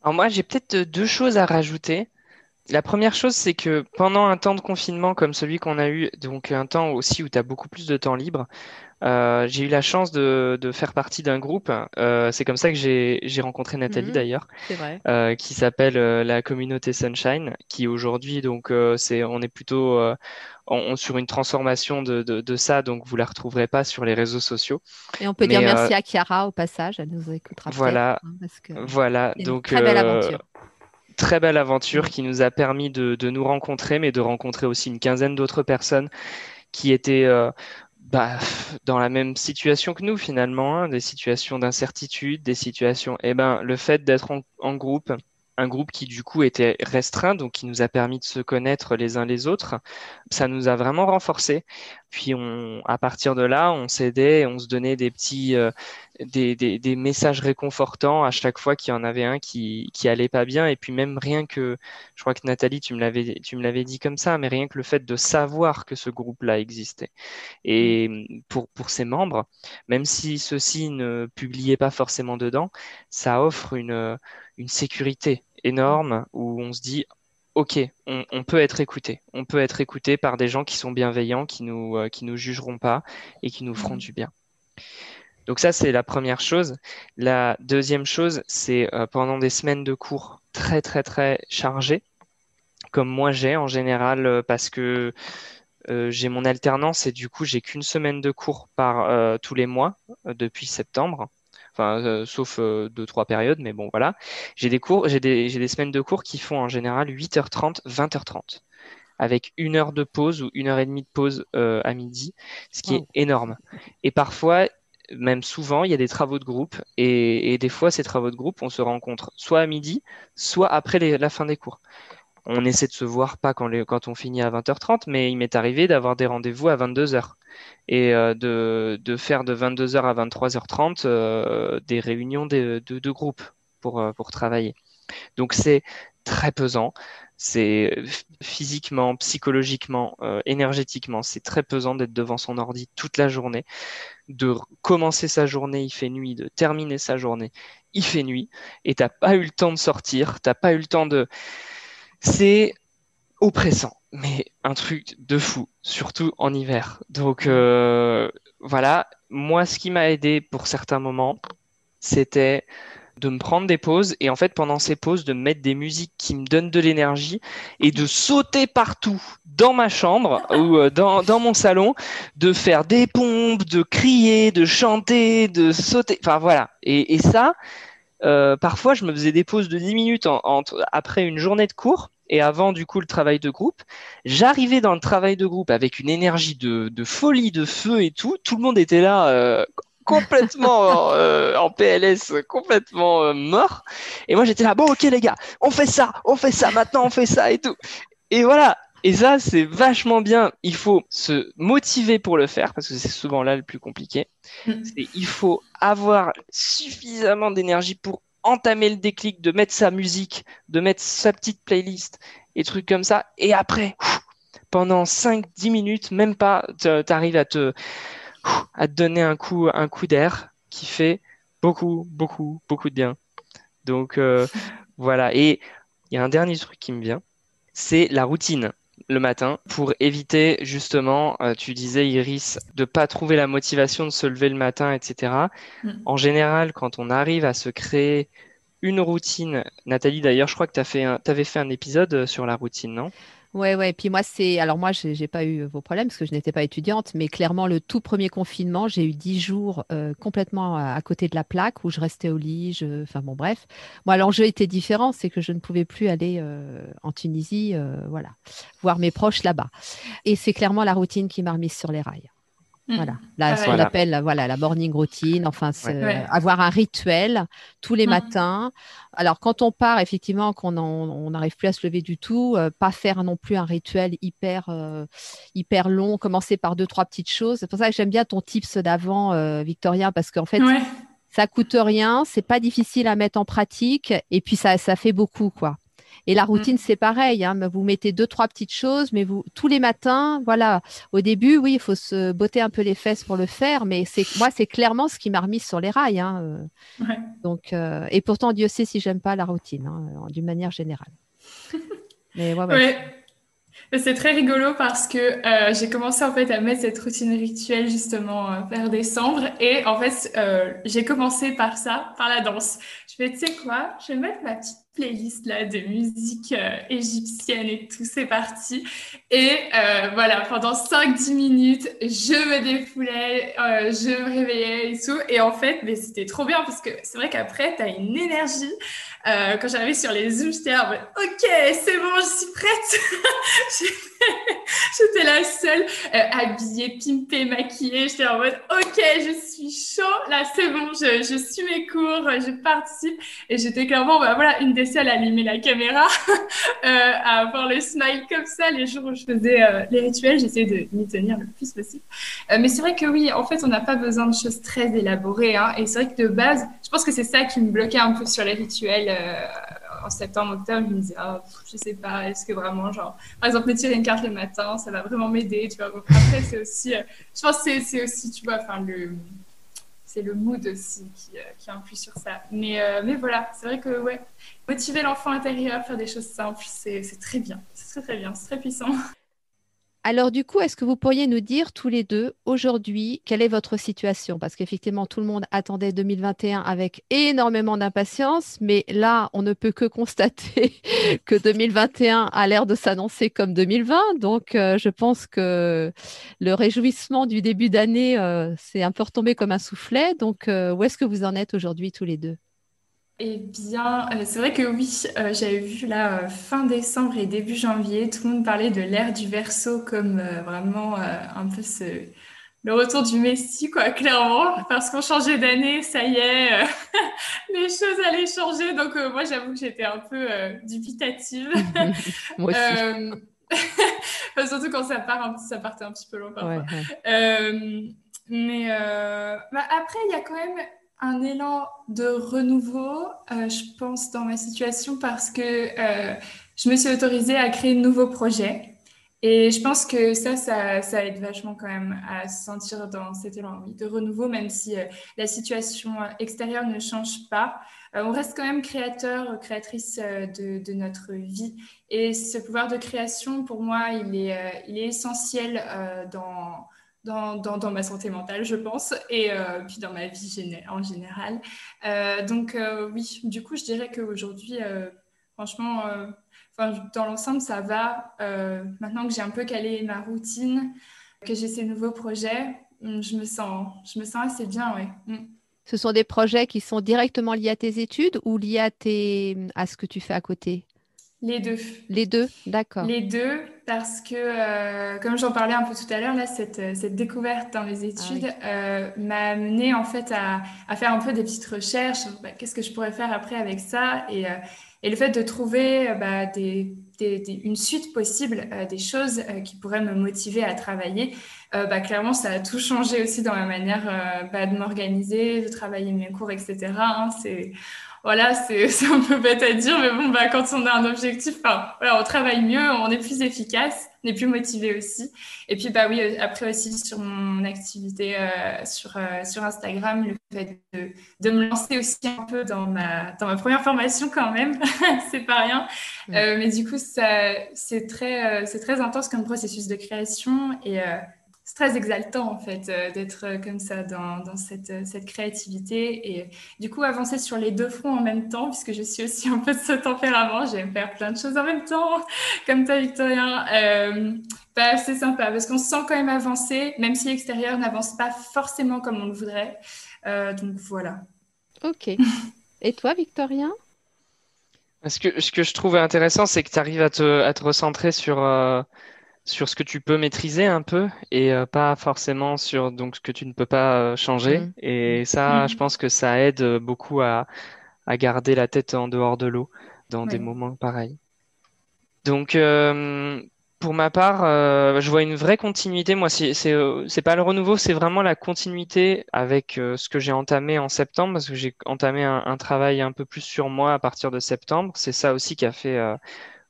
Alors moi, j'ai peut-être deux choses à rajouter. La première chose, c'est que pendant un temps de confinement comme celui qu'on a eu, donc un temps aussi où tu as beaucoup plus de temps libre, euh, j'ai eu la chance de, de faire partie d'un groupe. Euh, c'est comme ça que j'ai rencontré Nathalie mhm. d'ailleurs, euh, qui s'appelle euh, la communauté Sunshine, qui aujourd'hui donc euh, c'est on est plutôt sur une transformation de, de, de, ça, donc vous la retrouverez pas sur les réseaux sociaux. Et on peut dire merci à Chiara au passage, elle nous écoutera. Voilà, hein, parce que voilà, donc très belle aventure très belle aventure qui nous a permis de, de, nous rencontrer, mais de rencontrer aussi une quinzaine d'autres personnes qui étaient euh, bah, dans la même situation que nous finalement, hein, des situations d'incertitude, des situations. Eh ben, le fait d'être en, en, groupe, un groupe qui du coup était restreint, donc qui nous a permis de se connaître les uns les autres, ça nous a vraiment renforcés. Puis on, à partir de là, on s'aidait, on se donnait des petits, euh, des, des, des, messages réconfortants à chaque fois qu'il y en avait un qui, qui allait pas bien. Et puis même rien que, je crois que Nathalie, tu me l'avais, tu me l'avais dit comme ça, mais rien que le fait de savoir que ce groupe-là existait. Et pour, pour ses membres, même si ceux-ci ne publiaient pas forcément dedans, ça offre une, une sécurité énorme où on se dit ok, on, peut être écouté. On peut être écouté par des gens qui sont bienveillants, qui nous, euh, qui nous jugeront pas et qui nous feront mmh. du bien. Donc ça, c'est la première chose. La deuxième chose, c'est euh, pendant des semaines de cours très, très, très chargées, comme moi j'ai en général, euh, parce que j'ai mon alternance et du coup, j'ai qu'une semaine de cours par tous les mois depuis septembre enfin euh, sauf euh, deux trois périodes, mais bon voilà. J'ai des cours, j'ai des, j'ai des semaines de cours qui font en général 8h30, 20h30 avec une heure de pause ou une heure et demie de pause euh, à midi, ce qui est énorme. Et parfois, même souvent, il y a des travaux de groupe et, des fois, ces travaux de groupe, on se rencontre soit à midi, soit après la fin des cours. On essaie de se voir pas quand, on finit à 20h30, mais il m'est arrivé d'avoir des rendez-vous à 22h et euh, de, faire de 22h à 23h30 euh, des réunions de, de, groupe pour, euh, pour travailler. Donc c'est très pesant. C'est physiquement, psychologiquement, énergétiquement, c'est très pesant d'être devant son ordi toute la journée, de commencer sa journée, il fait nuit, de terminer sa journée, il fait nuit, et t'as pas eu le temps de sortir, t'as pas eu le temps de. C'est oppressant, mais un truc de fou, surtout en hiver. Donc euh, voilà, moi ce qui m'a aidé pour certains moments, c'était de me prendre des pauses et en fait pendant ces pauses de mettre des musiques qui me donnent de l'énergie et de sauter partout dans ma chambre ou euh, dans, dans mon salon, de faire des pompes, de crier, de chanter, de sauter, enfin voilà. Et, et ça, euh, parfois je me faisais des pauses de 10 minutes en, après une journée de cours et avant du coup le travail de groupe, j'arrivais dans le travail de groupe avec une énergie de, de, folie, de feu et tout. Tout le monde était là euh, complètement euh, en PLS, complètement euh, mort. Et moi j'étais là, bon ok les gars, on fait ça, on fait ça, maintenant on fait ça et tout. Et voilà. Et ça c'est vachement bien. Il faut se motiver pour le faire parce que c'est souvent là le plus compliqué. Mm. Il faut avoir suffisamment d'énergie pour entamer le déclic, de mettre sa musique, de mettre sa petite playlist et trucs comme ça. Et après, pendant 5-10 minutes, même pas, tu arrives à te, à te donner un coup, un coup d'air qui fait beaucoup, beaucoup, beaucoup de bien. Donc euh, voilà. Et il y a un dernier truc qui me vient, c'est la routine le matin pour éviter justement, euh, tu disais Iris, de pas trouver la motivation de se lever le matin, etc. Mm. En général, quand on arrive à se créer une routine, Nathalie d'ailleurs, je crois que tu avais fait un épisode sur la routine, non? Ouais, ouais. Puis moi, c'est. Alors, moi, je n'ai pas eu vos problèmes parce que je n'étais pas étudiante, mais clairement, le tout premier confinement, j'ai eu dix jours euh, complètement à, côté de la plaque où je restais au lit. Je... Enfin, bon, bref. Moi, l'enjeu était différent, c'est que je ne pouvais plus aller euh, en Tunisie, euh, voilà, voir mes proches là-bas. Et c'est clairement la routine qui m'a remise sur les rails. Mmh. Voilà, là, ce qu'on appelle voilà, la morning routine, enfin, avoir un rituel tous les mmh. matins. Alors, quand on part, effectivement, qu'on on n'arrive plus à se lever du tout, euh, pas faire non plus un rituel hyper, euh, hyper long, commencer par deux, trois petites choses. C'est pour ça que j'aime bien ton tips d'avant, euh, Victoria, parce qu'en fait, ça coûte rien, c'est pas difficile à mettre en pratique, et puis ça, ça fait beaucoup, quoi. Et la mmh. routine, c'est pareil. Hein, vous mettez deux, trois petites choses, mais vous tous les matins, voilà. Au début, oui, il faut se botter un peu les fesses pour le faire, mais c'est moi, c'est clairement ce qui m'a remis sur les rails. Hein, euh. Donc, euh, et pourtant, Dieu sait si j'aime pas la routine, hein, d'une manière générale. mais ouais. C'est très rigolo parce que euh, j'ai commencé en fait à mettre cette routine rituelle justement vers décembre et en fait j'ai commencé par ça, par la danse. Je fais tu sais quoi, je vais mettre ma petite playlist là de musique euh, égyptienne et tout, c'est parti. Et euh, voilà, pendant 5-10 minutes, je me défoulais, euh, je me réveillais et tout. Et en fait, mais c'était trop bien parce que c'est vrai qu'après, tu as une énergie. Quand j'arrivais sur les Zooms, j'étais mode OK, c'est bon, je suis prête. j'étais la seule habillée, pimpée, maquillée. J'étais en mode OK, je suis chaud. Là, c'est bon, je, suis mes cours, je participe. Et j'étais clairement, bah, voilà, une des seule à allumer la caméra, euh, à avoir le smile comme ça. Les jours où je faisais euh, les rituels, j'essayais de m'y tenir le plus possible. Euh, mais c'est vrai que oui, en fait, on n'a pas besoin de choses très élaborées. Hein. et c'est vrai que de base, je pense que c'est ça qui me bloquait un peu sur les rituels en septembre, octobre, je me disais, oh, je sais pas, est-ce que vraiment, genre, par exemple, me tirer une carte le matin, ça va vraiment m'aider, tu vois. après, c'est aussi, je pense que c'est aussi, tu vois, enfin, le, c'est le mood aussi qui, qui influe sur ça. Mais, mais voilà, c'est vrai que, ouais, motiver l'enfant intérieur, faire des choses simples, c'est très bien. C'est très, très bien, c'est très puissant. Alors du coup, est-ce que vous pourriez nous dire tous les deux aujourd'hui quelle est votre situation? Parce qu'effectivement, tout le monde attendait 2021 avec énormément d'impatience, mais là, on ne peut que constater que 2021 a l'air de s'annoncer comme 2020. Donc, euh, je pense que le réjouissement du début d'année, euh, c'est un peu retombé comme un soufflet. Donc, euh, où est-ce que vous en êtes aujourd'hui tous les deux? Eh bien, euh, c'est vrai que oui, euh, j'avais vu là euh, fin décembre et début janvier, tout le monde parlait de l'ère du verso comme vraiment un peu ce, le retour du Messi, quoi, clairement, parce qu'on changeait d'année, ça y est, les choses allaient changer. Donc, moi, j'avoue que j'étais un peu dubitative. moi aussi. surtout quand ça, part ça partait un petit peu loin parfois. mais bah, après, il y a quand même un élan de renouveau, je pense, dans ma situation, parce que je me suis autorisée à créer de nouveaux projets. Et je pense que ça, ça, aide vachement quand même à se sentir dans cet élan de renouveau, même si euh, la situation euh, extérieure ne change pas. Euh, on reste quand même créateur, créatrice de, notre vie. Et ce pouvoir de création, pour moi, il est, il est essentiel dans, dans, dans, ma santé mentale, je pense, et puis dans ma vie en général. donc oui, du coup, je dirais qu'aujourd'hui, franchement dans l'ensemble, ça va. Euh, maintenant que j'ai un peu calé ma routine, que j'ai ces nouveaux projets, hum, je me sens, je me sens assez bien, ouais. Hum. Ce sont des projets qui sont directement liés à tes études ou liés à, tes... à ce que tu fais à côté? Les deux. Les deux, d'accord. Les deux, parce que, euh, comme j'en parlais un peu tout à l'heure, là, cette, cette, découverte dans mes ah études euh, m'a amené en fait à, à, faire un peu des petites recherches. Bah, qu'est-ce que je pourrais faire après avec ça et, et le fait de trouver euh, bah, des, une suite possible euh, des choses euh, qui pourraient me motiver à travailler, bah, clairement, ça a tout changé aussi dans ma manière bah, de m'organiser, de travailler mes cours, etc. Hein. c'est voilà, c'est un peu bête à dire, mais bon, bah, quand on a un objectif, voilà, on travaille mieux, on est plus efficace, on est plus motivé aussi. Et puis, bah oui, euh, après aussi sur mon activité euh, sur, euh, sur Instagram, le fait de, de, me lancer aussi un peu dans ma, dans ma première formation quand même, c'est pas rien. mais du coup, c'est très, c'est très intense comme processus de création et c'est très exaltant en fait euh, d'être euh, comme ça dans, dans cette, euh, cette, créativité et du coup avancer sur les deux fronts en même temps puisque je suis aussi un peu de ce tempérament, j'aime faire plein de choses en même temps comme toi Victorien. bah, c'est sympa parce qu'on se sent quand même avancer même si l'extérieur n'avance pas forcément comme on le voudrait. donc voilà. Ok. Et toi Victorien ce que, ce que je trouve intéressant, c'est que tu arrives à te, à te recentrer sur, sur ce que tu peux maîtriser un peu et euh, pas forcément sur donc ce que tu ne peux pas euh, changer. Mmh. Et ça, mmh. je pense que ça aide euh, beaucoup à, à garder la tête en dehors de l'eau dans des moments pareils. Donc, pour ma part, je vois une vraie continuité. Moi, c'est c'est pas le renouveau, c'est vraiment la continuité avec ce que j'ai entamé en septembre, parce que j'ai entamé un, un, travail un peu plus sur moi à partir de septembre. C'est ça aussi qui a fait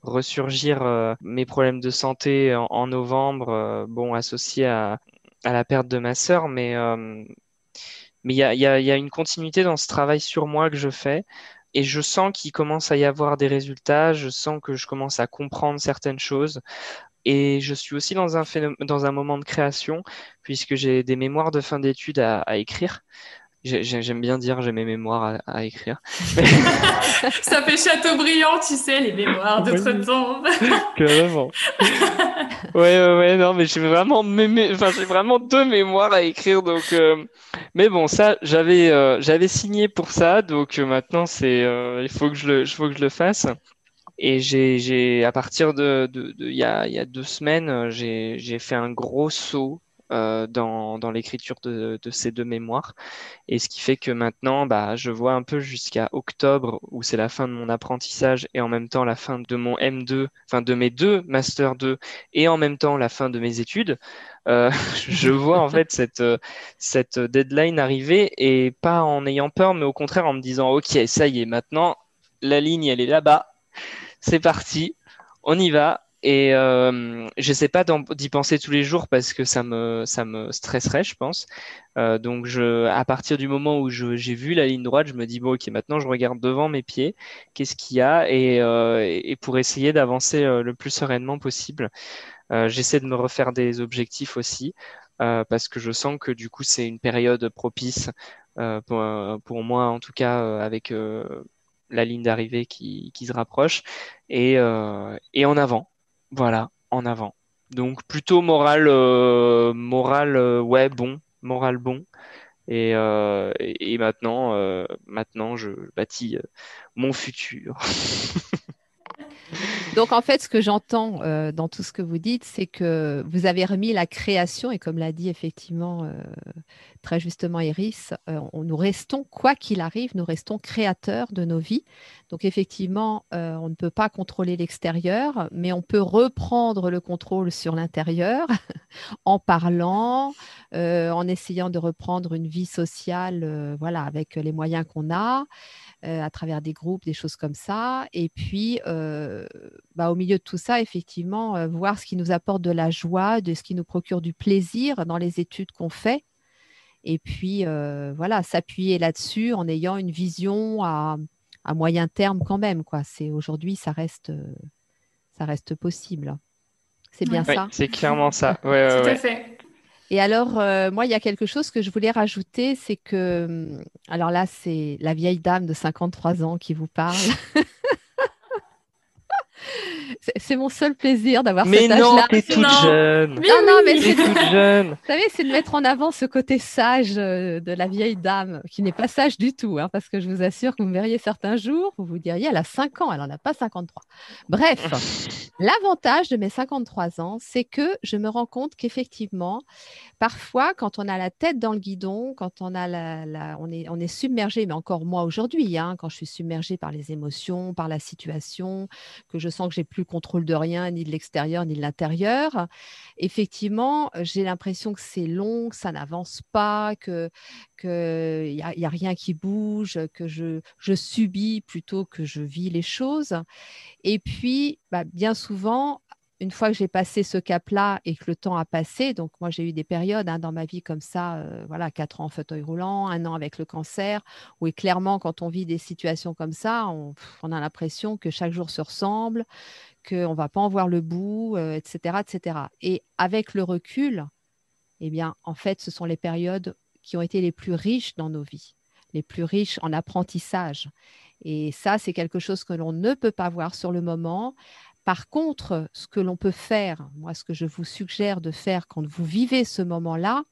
ressurgir euh, mes problèmes de santé en, novembre, euh, bon, associés à, la perte de ma sœur, mais euh, mais il y a, y, a, y a, une continuité dans ce travail sur moi que je fais. Et je sens qu'il commence à y avoir des résultats, je sens que je commence à comprendre certaines choses. Et je suis aussi dans un, dans un moment de création, puisque j'ai des mémoires de fin d'études à écrire. J'aime bien dire j'ai mes mémoires à, écrire. Ça fait Chateaubriand, tu sais, les mémoires d'outre-tombe. Carrément. ouais, ouais, ouais, non, mais j'ai vraiment, enfin, j'ai vraiment deux mémoires à écrire, donc. Euh, mais bon, ça, j'avais, euh, j'avais signé pour ça, donc euh, maintenant c'est, il faut que je le, faut que je le fasse. Et j'ai, j'ai, à partir de, de, de, il y a, il y a deux semaines, j'ai, j'ai fait un gros saut euh, dans, dans l'écriture de, de, ces deux mémoires. Et ce qui fait que maintenant, bah, je vois un peu jusqu'à octobre, où c'est la fin de mon apprentissage et en même temps la fin de mon M2, enfin de mes deux Master 2 et en même temps la fin de mes études. Euh, je vois en fait cette, cette deadline arriver et pas en ayant peur, mais au contraire en me disant, OK, ça y est, maintenant, la ligne, elle est là-bas. C'est parti, on y va, et euh, j'essaie pas d'y penser tous les jours parce que ça me ça me stresserait, je pense. Euh, donc je, à partir du moment où j'ai vu la ligne droite, je me dis bon ok maintenant je regarde devant mes pieds, qu'est-ce qu'il y a et, euh, et pour essayer d'avancer euh, le plus sereinement possible. Euh, j'essaie de me refaire des objectifs aussi euh, parce que je sens que du coup c'est une période propice pour, pour moi en tout cas avec la ligne d'arrivée qui, qui se rapproche et, et en avant voilà, en avant. Donc plutôt moral, euh, moral euh, ouais, bon, moral bon. Et, euh, et maintenant, maintenant, je bâtis mon futur. Donc en fait, ce que j'entends euh, dans tout ce que vous dites, c'est que vous avez remis la création, et comme l'a dit effectivement euh, très justement Iris, euh, nous restons, quoi qu'il arrive, nous restons créateurs de nos vies. Donc effectivement, on ne peut pas contrôler l'extérieur, mais on peut reprendre le contrôle sur l'intérieur en parlant, en essayant de reprendre une vie sociale, voilà, avec les moyens qu'on a. Euh, à travers des groupes, des choses comme ça. Et puis, euh, bah, au milieu de tout ça, effectivement, euh, voir ce qui nous apporte de la joie, de ce qui nous procure du plaisir dans les études qu'on fait. Et puis, voilà, s'appuyer là-dessus en ayant une vision à, moyen terme quand même. Quoi. C'est aujourd'hui, ça reste, ça reste possible. C'est bien ça? C'est clairement ça. Ouais, Tout à fait. Et alors, euh, moi, il y a quelque chose que je voulais rajouter, c'est que, hum, alors là, c'est la vieille dame de 53 ans qui vous parle. C'est mon seul plaisir d'avoir cet âge-là. Mais non, t'es toute jeune. Non, non, mais c'est toute jeune. Vous savez, c'est de mettre en avant ce côté sage euh, de la vieille dame, qui n'est pas sage du tout, hein, parce que je vous assure que vous me verriez certains jours, vous vous diriez, elle a 5 ans, elle n'en a pas 53. Bref, l'avantage de mes 53 ans, c'est que je me rends compte qu'effectivement, parfois, quand on a la tête dans le guidon, quand on, a la, on, est, on est submergé, mais encore moi aujourd'hui, hein, quand je suis submergée par les émotions, par la situation, que je sens que j'ai plus contrôle de rien, ni de l'extérieur, ni de l'intérieur. Effectivement, j'ai l'impression que c'est long, que ça n'avance pas, que qu'il n'y a, y a, rien qui bouge, que je, je, subis plutôt que je vis les choses. Et puis, bah, bien souvent, une fois que j'ai passé ce cap-là et que le temps a passé, donc moi j'ai eu des périodes hein, dans ma vie comme ça, euh, voilà, quatre ans en fauteuil roulant, un an avec le cancer, où clairement quand on vit des situations comme ça, on, a l'impression que chaque jour se ressemble, qu'on ne va pas en voir le bout, etc., euh, etc. Et avec le recul, eh bien, en fait, ce sont les périodes qui ont été les plus riches dans nos vies, les plus riches en apprentissage. Et ça, c'est quelque chose que l'on ne peut pas voir sur le moment. Par contre, ce que l'on peut faire, moi, ce que je vous suggère de faire quand vous vivez ce moment-là,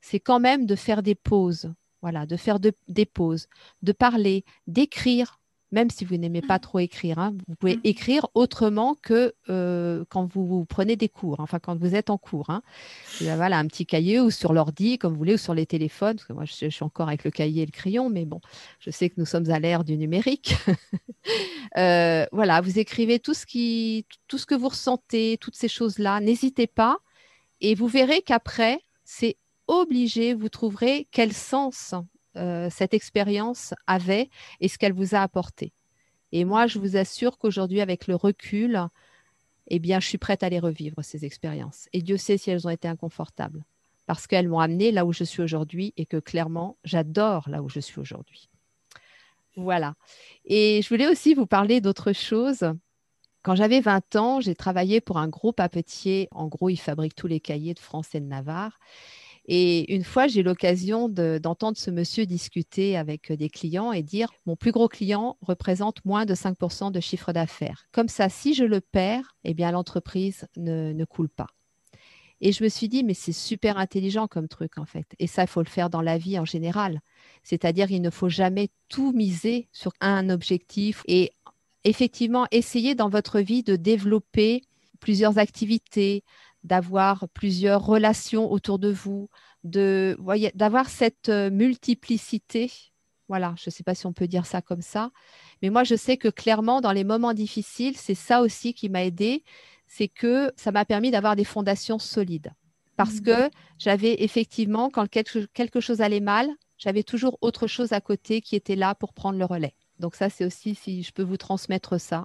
c'est quand même de faire des pauses. Voilà, de faire des pauses, de parler, d'écrire même si vous n'aimez pas trop écrire. Hein, vous pouvez mmh. écrire autrement que euh, quand vous, prenez des cours, enfin quand vous êtes en cours. Hein. Voilà, un petit cahier ou sur l'ordi, comme vous voulez, ou sur les téléphones, parce que moi je, suis encore avec le cahier et le crayon, mais bon, je sais que nous sommes à l'ère du numérique. Euh, voilà, vous écrivez tout ce, qui, tout ce que vous ressentez, toutes ces choses-là, n'hésitez pas, et vous verrez qu'après, c'est obligé, vous trouverez quel sens euh, cette expérience avait et ce qu'elle vous a apporté. Et moi, je vous assure qu'aujourd'hui, avec le recul, eh bien, je suis prête à les revivre, ces expériences. Et Dieu sait si elles ont été inconfortables, parce qu'elles m'ont amené là où je suis aujourd'hui et que clairement, j'adore là où je suis aujourd'hui. Voilà. Et je voulais aussi vous parler d'autre chose. Quand j'avais 20 ans, j'ai travaillé pour un groupe papetier. En gros, il fabrique tous les cahiers de France et de Navarre. Et une fois, j'ai eu l'occasion d'entendre ce monsieur discuter avec des clients et dire mon plus gros client représente moins de 5% de chiffre d'affaires. Comme ça, si je le perds, eh bien l'entreprise ne, coule pas. Et je me suis dit, mais c'est super intelligent comme truc en fait. Et ça, il faut le faire dans la vie en général. C'est-à-dire, il ne faut jamais tout miser sur un objectif. Et effectivement, essayer dans votre vie de développer plusieurs activités, d'avoir plusieurs relations autour de vous, de d'avoir cette euh, multiplicité. Voilà, je ne sais pas si on peut dire ça comme ça, mais moi je sais que clairement dans les moments difficiles, c'est ça aussi qui m'a aidé, c'est que ça m'a permis d'avoir des fondations solides. Parce que j'avais effectivement, quand quelque chose allait mal, j'avais toujours autre chose à côté qui était là pour prendre le relais. Donc ça, c'est aussi si je peux vous transmettre ça.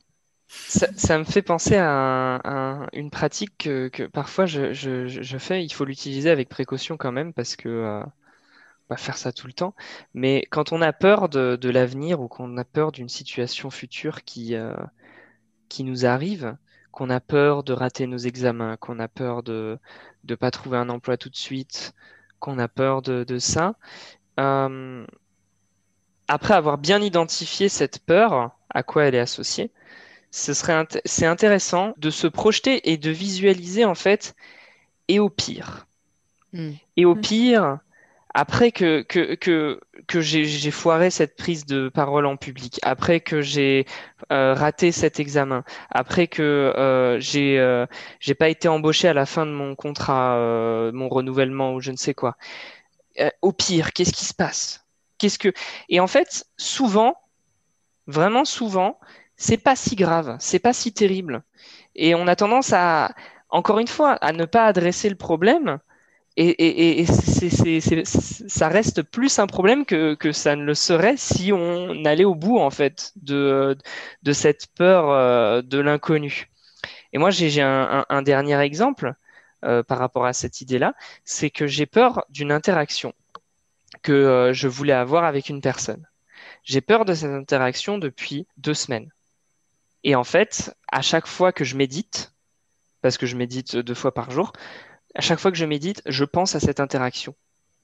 Ça, me fait penser à, une pratique que, parfois je, fais. Il faut l'utiliser avec précaution quand même parce que euh, va faire ça tout le temps. Mais quand on a peur de, l'avenir ou qu'on a peur d'une situation future qui, euh, qui nous arrive, qu'on a peur de rater nos examens, qu'on a peur de ne pas trouver un emploi tout de suite, qu'on a peur de, ça, euh, après avoir bien identifié cette peur, à quoi elle est associée, ce serait c'est intéressant de se projeter et de visualiser en fait et au pire. Hmm. Et au hmm. pire, après que, que, que, que j'ai foiré cette prise de parole en public, après que j'ai euh, raté cet examen, après que euh, j'ai euh, j'ai pas été embauché à la fin de mon contrat, euh, mon renouvellement ou je ne sais quoi. Au pire, qu'est-ce qui se passe? Qu'est-ce que Et en fait, souvent, vraiment souvent, c'est pas si grave, c'est pas si terrible. Et on a tendance à, encore une fois, à ne pas adresser le problème et, ça reste plus un problème que, ça ne le serait si on allait au bout en fait de, de cette peur euh, de l'inconnu. Et moi j'ai un, dernier exemple euh, par rapport à cette idée-là, c'est que j'ai peur d'une interaction que euh, je voulais avoir avec une personne. J'ai peur de cette interaction depuis deux semaines. Et en fait, à chaque fois que je médite, parce que je médite deux fois par jour, à chaque fois que je médite, je pense à cette interaction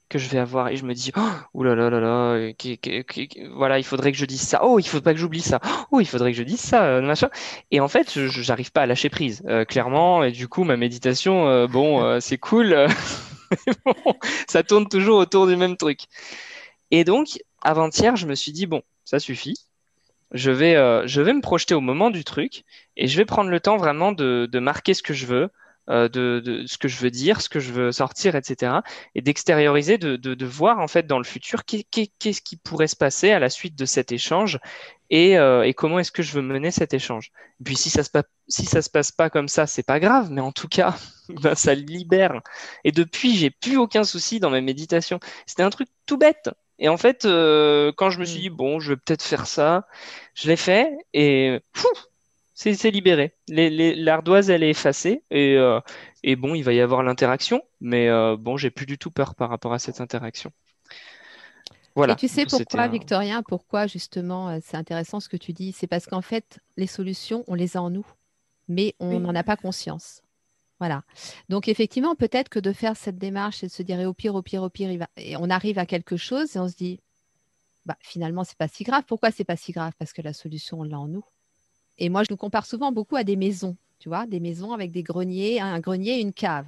que je vais avoir. Et je me dis oh là là là là voilà il faudrait que je dise ça. Oh il faut pas que j'oublie ça. Oh il faudrait que je dise ça euh, machin. Et en fait je j'arrive pas à lâcher prise euh, clairement. Et du coup ma méditation euh, bon c'est cool. Ça tourne toujours autour du même truc. Et donc avant-hier je me suis dit bon ça suffit je vais je vais me projeter au moment du truc et je vais prendre le temps vraiment de, marquer ce que je veux euh, de, ce que je veux dire, ce que je veux sortir, etc. Et d'extérioriser, de, voir en fait dans le futur qu'est-ce qui pourrait se passer à la suite de cet échange et, euh, comment est-ce que je veux mener cet échange. Puis si ça se passe se passe pas comme ça, c'est pas grave, mais en tout cas, ben, ça libère. Et depuis, j'ai plus aucun souci dans mes méditations. C'était un truc tout bête. Et en fait, euh, quand je me suis mm. dit bon, je vais peut-être faire ça, je l'ai fait et c'est libéré. L'ardoise, elle est effacée et, euh, et, bon, il va y avoir l'interaction, mais euh, bon, j'ai plus du tout peur par rapport à cette interaction. Voilà. Et tu sais pourquoi, Victorien, pourquoi justement euh, c'est intéressant ce que tu dis? C'est parce qu'en fait, les solutions, on les a en nous, mais on n'en a pas conscience. Voilà. Donc effectivement, peut-être que de faire cette démarche et de se dire au pire, au pire, au pire, et on arrive à quelque chose et on se dit, bah, finalement, c'est pas si grave. Pourquoi c'est pas si grave? Parce que la solution, on l'a en nous. Et moi, je nous compare souvent beaucoup à des maisons, tu vois, des maisons avec des greniers, un grenier et une cave.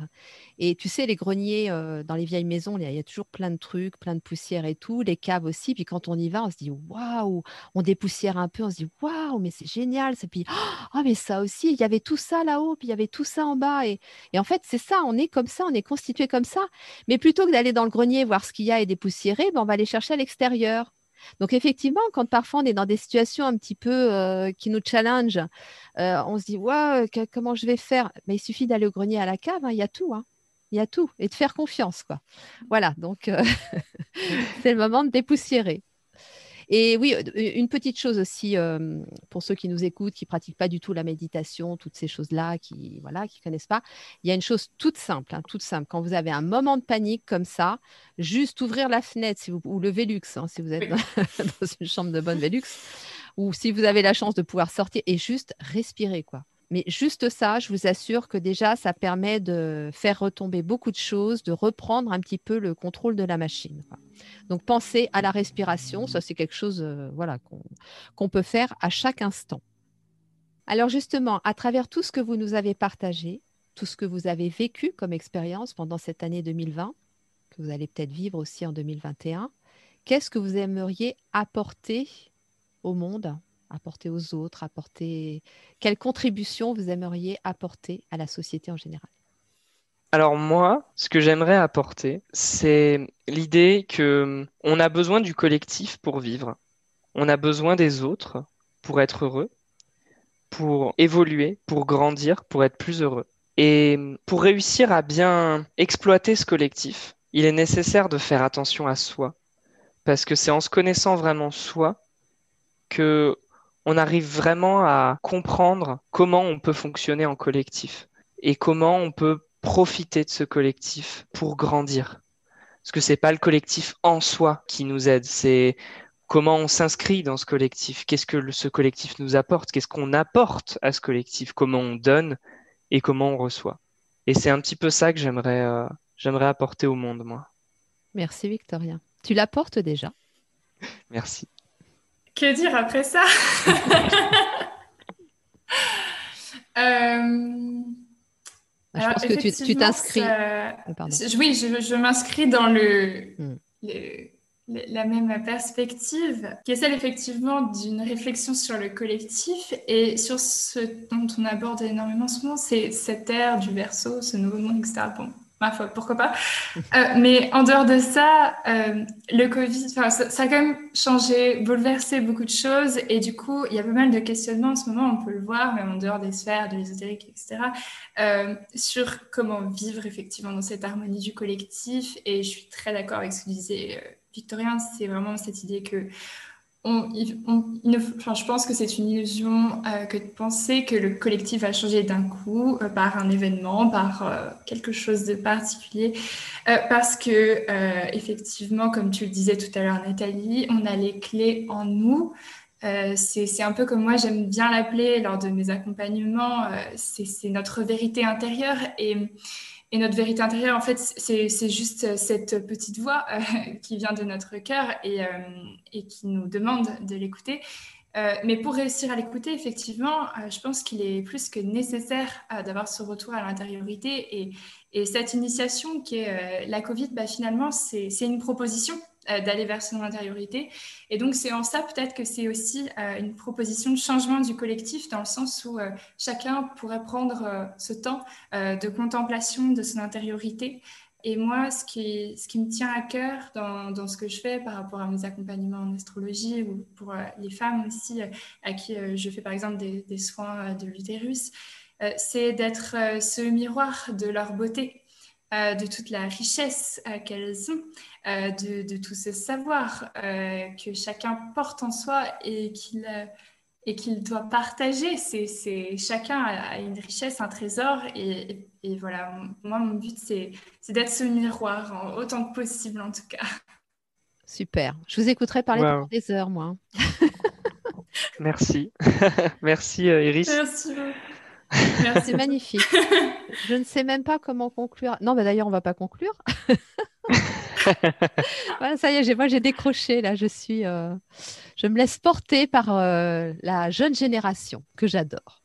Et tu sais, les greniers, euh, dans les vieilles maisons, il y, a toujours plein de trucs, plein de poussière et tout, les caves aussi. Puis quand on y va, on se dit, waouh, on dépoussière un peu, on se dit, waouh, mais c'est génial. Et puis, oh, mais ça aussi, il y avait tout ça là-haut, puis il y avait tout ça en bas. Et, en fait, c'est ça, on est comme ça, on est constitué comme ça. Mais plutôt que d'aller dans le grenier voir ce qu'il y a et dépoussiérer, ben, on va aller chercher à l'extérieur. Donc effectivement, quand parfois on est dans des situations un petit peu euh, qui nous challenge, euh, on se dit ouais, comment je vais faire? Mais il suffit d'aller au grenier à la cave, hein, il y a tout. Hein. Y a tout et de faire confiance quoi. Voilà, donc euh, c'est le moment de dépoussiérer. Et oui, euh, une petite chose aussi euh, pour ceux qui nous écoutent, qui pratiquent pas du tout la méditation, toutes ces choses-là, qui voilà, qui connaissent pas. Il y a une chose toute simple, hein, toute simple. Quand vous avez un moment de panique comme ça, juste ouvrir la fenêtre, si vous, ou le Velux, hein, si vous êtes dans, une chambre de bonne Velux, ou si vous avez la chance de pouvoir sortir et juste respirer, quoi. Mais juste ça, je vous assure que déjà, ça permet de faire retomber beaucoup de choses, de reprendre un petit peu le contrôle de la machine. Donc, pensez à la respiration. Ça, c'est quelque chose euh, qu'on peut faire à chaque instant. Alors, justement, à travers tout ce que vous nous avez partagé, tout ce que vous avez vécu comme expérience pendant cette année 2020, que vous allez peut-être vivre aussi en 2021, qu'est-ce que vous aimeriez apporter au monde apporter aux autres, apporter quelle contribution vous aimeriez apporter à la société en général? Alors moi, ce que j'aimerais apporter, c'est l'idée que hum, on a besoin du collectif pour vivre. On a besoin des autres pour être heureux, pour évoluer, pour grandir, pour être plus heureux. Et hum, pour réussir à bien exploiter ce collectif, il est nécessaire de faire attention à soi. Parce que c'est en se connaissant vraiment soi que on arrive vraiment à comprendre comment on peut fonctionner en collectif et comment on peut profiter de ce collectif pour grandir. Parce que c'est pas le collectif en soi qui nous aide, c'est comment on s'inscrit dans ce collectif, qu'est-ce que ce collectif nous apporte, qu'est-ce qu'on apporte à ce collectif, comment on donne et comment on reçoit. Et c'est un petit peu ça que j'aimerais euh, j'aimerais apporter au monde, moi. Merci Victoria. Tu l'apportes déjà? Merci. Que dire après ça? Euh, Je pense que tu t'inscris. Oui, je, je m'inscris dans le. Hmm. la même perspective, qui est celle effectivement d'une réflexion sur le collectif et sur ce dont on aborde énormément souvent, c'est cette ère du verso, ce nouveau monde, etc. Bon, ma foi, pourquoi pas. Euh, mais en dehors de ça, euh, le Covid, ça, a quand même changé, bouleversé beaucoup de choses. Et du coup, il y a pas mal de questionnements en ce moment, on peut le voir, même en dehors des sphères, de l'ésotérique, etc., euh, sur comment vivre effectivement dans cette harmonie du collectif. Et je suis très d'accord avec ce que disait Victorien, c'est vraiment cette idée que je pense que c'est une illusion euh, que de penser que le collectif va changer d'un coup euh, par un événement, par euh, quelque chose de particulier, parce que effectivement, comme tu le disais tout à l'heure, Nathalie, on a les clés en nous. c'est un peu comme moi, j'aime bien l'appeler lors de mes accompagnements, c'est notre vérité intérieure et et notre vérité intérieure, en fait, c'est juste euh, cette petite voix euh, qui vient de notre cœur et, euh, qui nous demande de l'écouter. mais pour réussir à l'écouter, effectivement, je pense qu'il est plus que nécessaire d'avoir ce retour à l'intériorité. Et, et, cette initiation qui est la Covid, bah, finalement, c'est une proposition euh, d'aller vers son intériorité. Et donc, c'est en ça peut-être que c'est aussi euh, une proposition de changement du collectif, dans le sens où euh, chacun pourrait prendre ce temps de contemplation de son intériorité. Et moi, ce qui, ce qui me tient à cœur dans, dans, ce que je fais par rapport à mes accompagnements en astrologie ou pour les femmes aussi à qui je fais par exemple des, des soins de l'utérus, c'est d'être ce miroir de leur beauté, de toute la richesse qu'elles ont, euh, de, de, tout ce savoir euh, que chacun porte en soi et qu'il euh, et qu'il doit partager. C'est, chacun a une richesse, un trésor. Et, et, voilà, moi, mon but, c'est, d'être ce miroir, autant que possible en tout cas. Super. Je vous écouterai parler pendant des heures, moi. Merci. Merci, Iris. Merci. C'est magnifique. Je ne sais même pas comment conclure. Non, mais d'ailleurs, on ne va pas conclure. ça y est, moi j'ai décroché là. Je suis, euh, je me laisse porter par euh, la jeune génération que j'adore.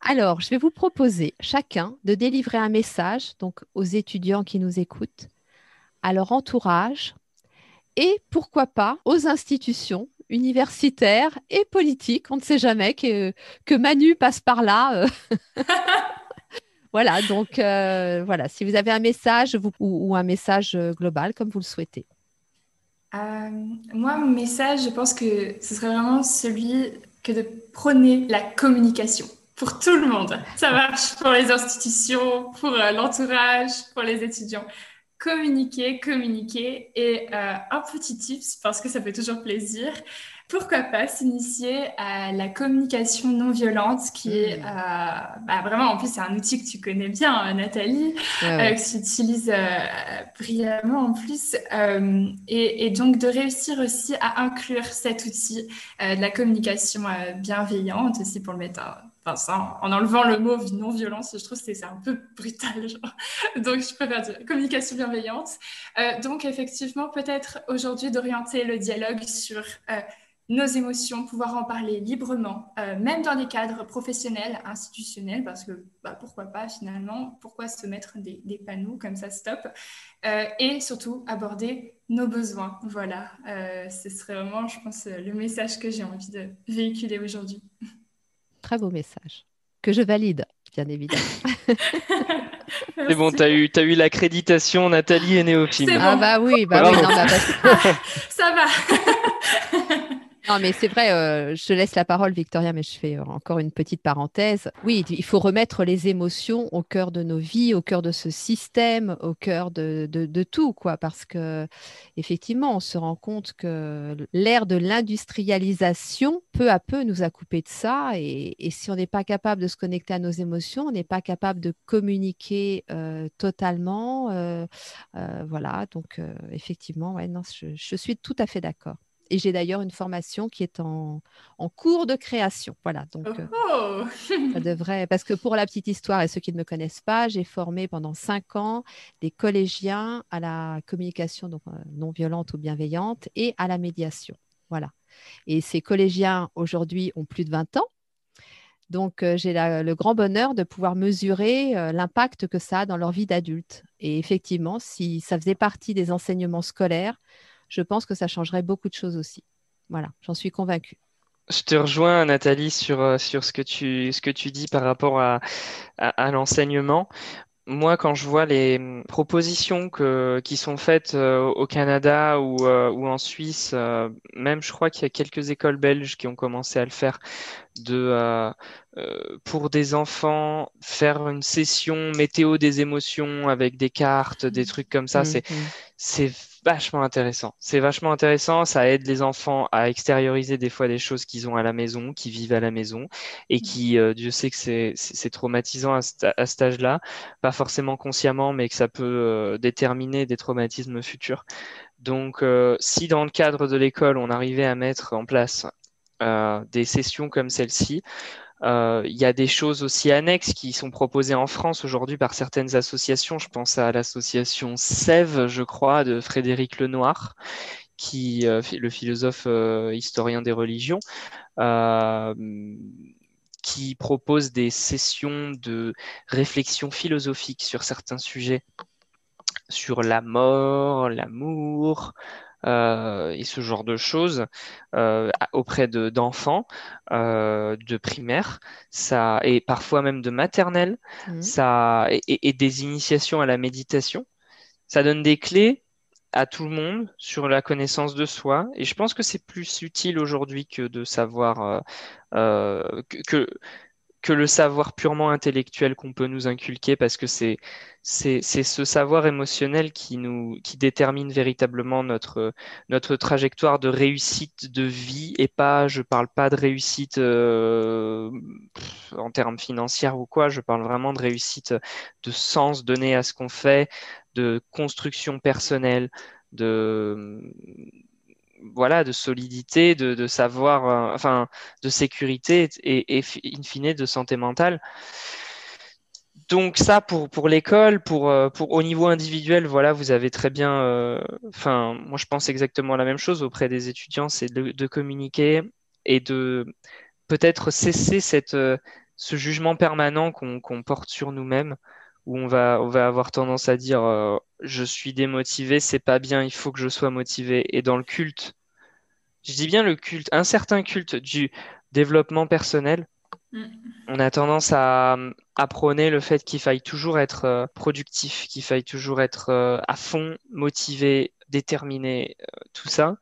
Alors, je vais vous proposer chacun de délivrer un message donc aux étudiants qui nous écoutent, à leur entourage et pourquoi pas aux institutions universitaires et politiques. On ne sait jamais que, que Manu passe par là. Euh. Voilà, donc euh, voilà, si vous avez un message ou, un message euh, global, comme vous le souhaitez. Euh, moi, mon message, je pense que ce serait vraiment celui que de prôner la communication pour tout le monde. Ça marche pour les institutions, pour l'entourage, pour les étudiants. Communiquer, communiquer. Et un petit tips, parce que ça fait toujours plaisir pourquoi pas s'initier à la communication non violente, qui est hmm. euh, bah, vraiment, en plus, c'est un outil que tu connais bien, hein, Nathalie, euh, que tu utilises euh, brillamment en plus. Et, et, donc, de réussir aussi à inclure cet outil de la communication bienveillante, aussi pour le mettre Enfin, en enlevant le mot non-violence, je trouve que c'est un peu brutal. Donc, je préfère dire communication bienveillante. donc, effectivement, peut-être aujourd'hui d'orienter le dialogue sur nos émotions, pouvoir en parler librement, euh, même dans des cadres professionnels, institutionnels, parce que bah, pourquoi pas finalement, pourquoi se mettre des, panneaux comme ça, stop, euh, et surtout aborder nos besoins. Voilà, euh, ce serait vraiment, je pense, le message que j'ai envie de véhiculer aujourd'hui. Très beau message, que je valide, bien évidemment. C'est bon, tu as eu, as eu l'accréditation Nathalie et Néophime. Ah bah oui, bah oui non, bah, ça va. Non, mais c'est vrai, euh, je laisse la parole, Victoria, mais je fais euh, encore une petite parenthèse. Oui, il faut remettre les émotions au cœur de nos vies, au cœur de ce système, au cœur de, de, tout, quoi, parce que effectivement, on se rend compte que l'ère de l'industrialisation, peu à peu, nous a coupé de ça, et, et si on n'est pas capable de se connecter à nos émotions, on n'est pas capable de communiquer euh, totalement. voilà, donc effectivement, ouais, non, je, je suis tout à fait d'accord. Et j'ai d'ailleurs une formation qui est en, cours de création. Voilà, donc euh, oh. ça devrait. Parce que pour la petite histoire et ceux qui ne me connaissent pas, j'ai formé pendant cinq ans des collégiens à la communication donc, euh, non violente ou bienveillante et à la médiation. Voilà. Et ces collégiens aujourd'hui ont plus de 20 ans. Donc, euh, j'ai le grand bonheur de pouvoir mesurer euh, l'impact que ça a dans leur vie d'adulte. Et effectivement, si ça faisait partie des enseignements scolaires, je pense que ça changerait beaucoup de choses aussi. Voilà, j'en suis convaincue. Je te rejoins, Nathalie, sur, euh, sur ce, que tu, ce que tu dis par rapport à, à l'enseignement moi, quand je vois les hum, propositions que, qui sont faites euh, au Canada ou, euh, ou en Suisse, euh, même je crois qu'il y a quelques écoles belges qui ont commencé à le faire, de pour des enfants faire une session météo des émotions avec des cartes, des mmh. trucs comme ça, mmh, mmh. c'est vachement intéressant. C'est vachement intéressant. Ça aide les enfants à extérioriser des fois des choses qu'ils ont à la maison, qui vivent à la maison et qui, euh, Dieu sait que c'est traumatisant à, cet âge-là, pas forcément consciemment, mais que ça peut euh, déterminer des traumatismes futurs. Donc, euh, si dans le cadre de l'école, on arrivait à mettre en place des sessions comme celle-ci, il y a des choses aussi annexes qui sont proposées en France aujourd'hui par certaines associations. Je pense à l'association Sève, je crois, de Frédéric Lenoir, qui, euh, le philosophe euh, historien des religions, qui propose des sessions de réflexion philosophique sur certains sujets, sur la mort, l'amour, euh, et ce genre de choses euh, auprès d'enfants euh, de primaire, ça et parfois même de maternelle, mmh. ça et, des initiations à la méditation. Ça donne des clés à tout le monde sur la connaissance de soi. Et je pense que c'est plus utile aujourd'hui que de savoir que, que le savoir purement intellectuel qu'on peut nous inculquer parce que c'est c'est ce savoir émotionnel qui nous qui détermine véritablement notre notre trajectoire de réussite de vie et pas je parle pas de réussite euh, en termes financiers ou quoi je parle vraiment de réussite de sens donné à ce qu'on fait de construction personnelle de voilà, de solidité, de, savoir, euh, enfin, de sécurité et, in fine de santé mentale. Donc ça pour, pour l'école, pour, euh, pour au niveau individuel, voilà, vous avez très bien, euh, moi je pense exactement la même chose auprès des étudiants, c'est de, communiquer et de peut-être cesser cette, ce jugement permanent qu'on porte sur nous-mêmes, où on va, on va avoir tendance à dire je suis démotivé, c'est pas bien, il faut que je sois motivé. Et dans le culte, je dis bien le culte, un certain culte du développement personnel, mm. on a tendance à, à prôner le fait qu'il faille toujours être euh, productif, qu'il faille toujours être euh, à fond, motivé, déterminé, euh, tout ça.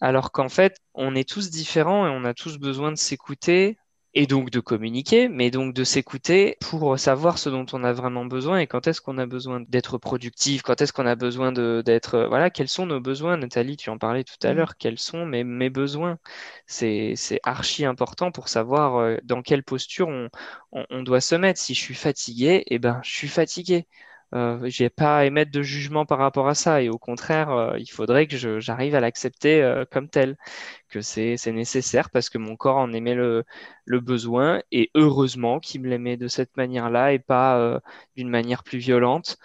Alors qu'en fait, on est tous différents et on a tous besoin de s'écouter, et donc de communiquer, mais donc de s'écouter pour savoir ce dont on a vraiment besoin et quand est-ce qu'on a besoin d'être productif, quand est-ce qu'on a besoin d'être, euh, voilà, quels sont nos besoins, Nathalie, tu en parlais tout à mmh. l'heure, quels sont mes, mes besoins? C'est archi important pour savoir euh, dans quelle posture on, on, doit se mettre. Si je suis fatigué, eh ben, je suis fatigué. Euh, j'ai pas à émettre de jugement par rapport à ça et au contraire euh, il faudrait que j'arrive à l'accepter euh, comme tel que c'est nécessaire parce que mon corps en aimait le, le besoin et heureusement qu'il me l'aimait de cette manière-là et pas euh, d'une manière plus violente.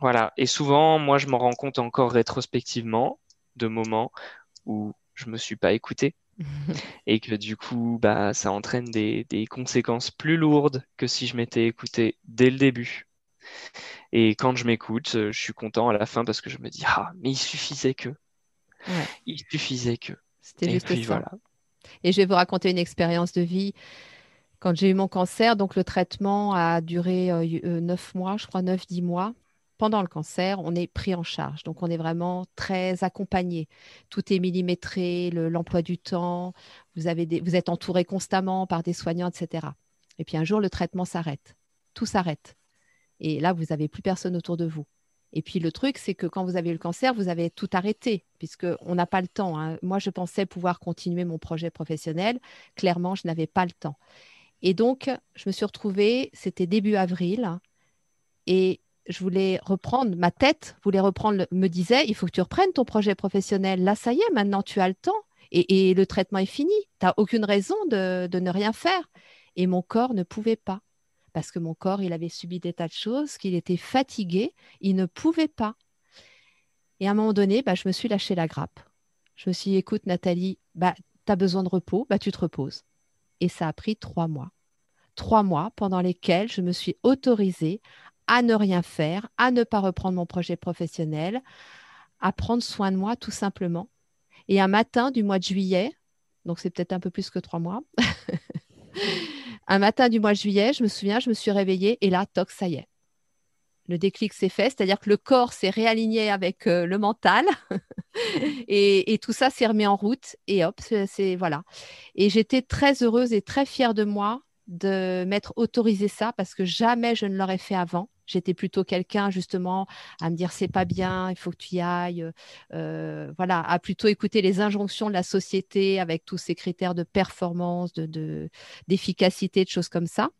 Voilà. Et souvent moi je m'en rends compte encore rétrospectivement de moments où je me suis pas écouté et que du coup bah ça entraîne des, des conséquences plus lourdes que si je m'étais écouté dès le début et quand je m'écoute, euh, je suis content à la fin parce que je me dis ah mais il suffisait que, il suffisait que. C'était juste ça. Voilà. Et je vais vous raconter une expérience de vie. Quand j'ai eu mon cancer, donc le traitement a duré euh, euh, neuf mois, je crois neuf, dix mois. Pendant le cancer, on est pris en charge. Donc, on est vraiment très accompagné. Tout est millimétré, l'emploi du temps. Vous, avez vous êtes entouré constamment par des soignants, etc. Et puis, un jour, le traitement s'arrête. Tout s'arrête. Et là, vous n'avez plus personne autour de vous. Et puis le truc, c'est que quand vous avez eu le cancer, vous avez tout arrêté, puisqu'on n'a pas le temps. Hein. Moi, je pensais pouvoir continuer mon projet professionnel. Clairement, je n'avais pas le temps. Et donc, je me suis retrouvée, c'était début avril, et je voulais reprendre, ma tête voulait reprendre, me disait, il faut que tu reprennes ton projet professionnel. Là, ça y est, maintenant tu as le temps et, le traitement est fini. Tu n'as aucune raison de ne rien faire. Et mon corps ne pouvait pas parce que mon corps, il avait subi des tas de choses, qu'il était fatigué, il ne pouvait pas. Et à un moment donné, bah, je me suis lâché la grappe. Je me suis dit, écoute, Nathalie, bah, tu as besoin de repos, bah, tu te reposes. Et ça a pris trois mois. trois mois pendant lesquels je me suis autorisée à ne rien faire, à ne pas reprendre mon projet professionnel, à prendre soin de moi tout simplement. Et un matin du mois de juillet, donc c'est peut-être un peu plus que trois mois, un matin du mois de juillet, je me souviens, je me suis réveillée et là, toc, ça y est. Le déclic s'est fait, c'est-à-dire que le corps s'est réaligné avec euh, le mental et, tout ça s'est remis en route et hop, c'est voilà. Et j'étais très heureuse et très fière de moi de m'être autorisé ça parce que jamais je ne l'aurais fait avant. J'étais plutôt quelqu'un justement à me dire c'est pas bien, il faut que tu y ailles, euh, voilà, à plutôt écouter les injonctions de la société avec tous ces critères de performance, de d'efficacité, de, choses comme ça.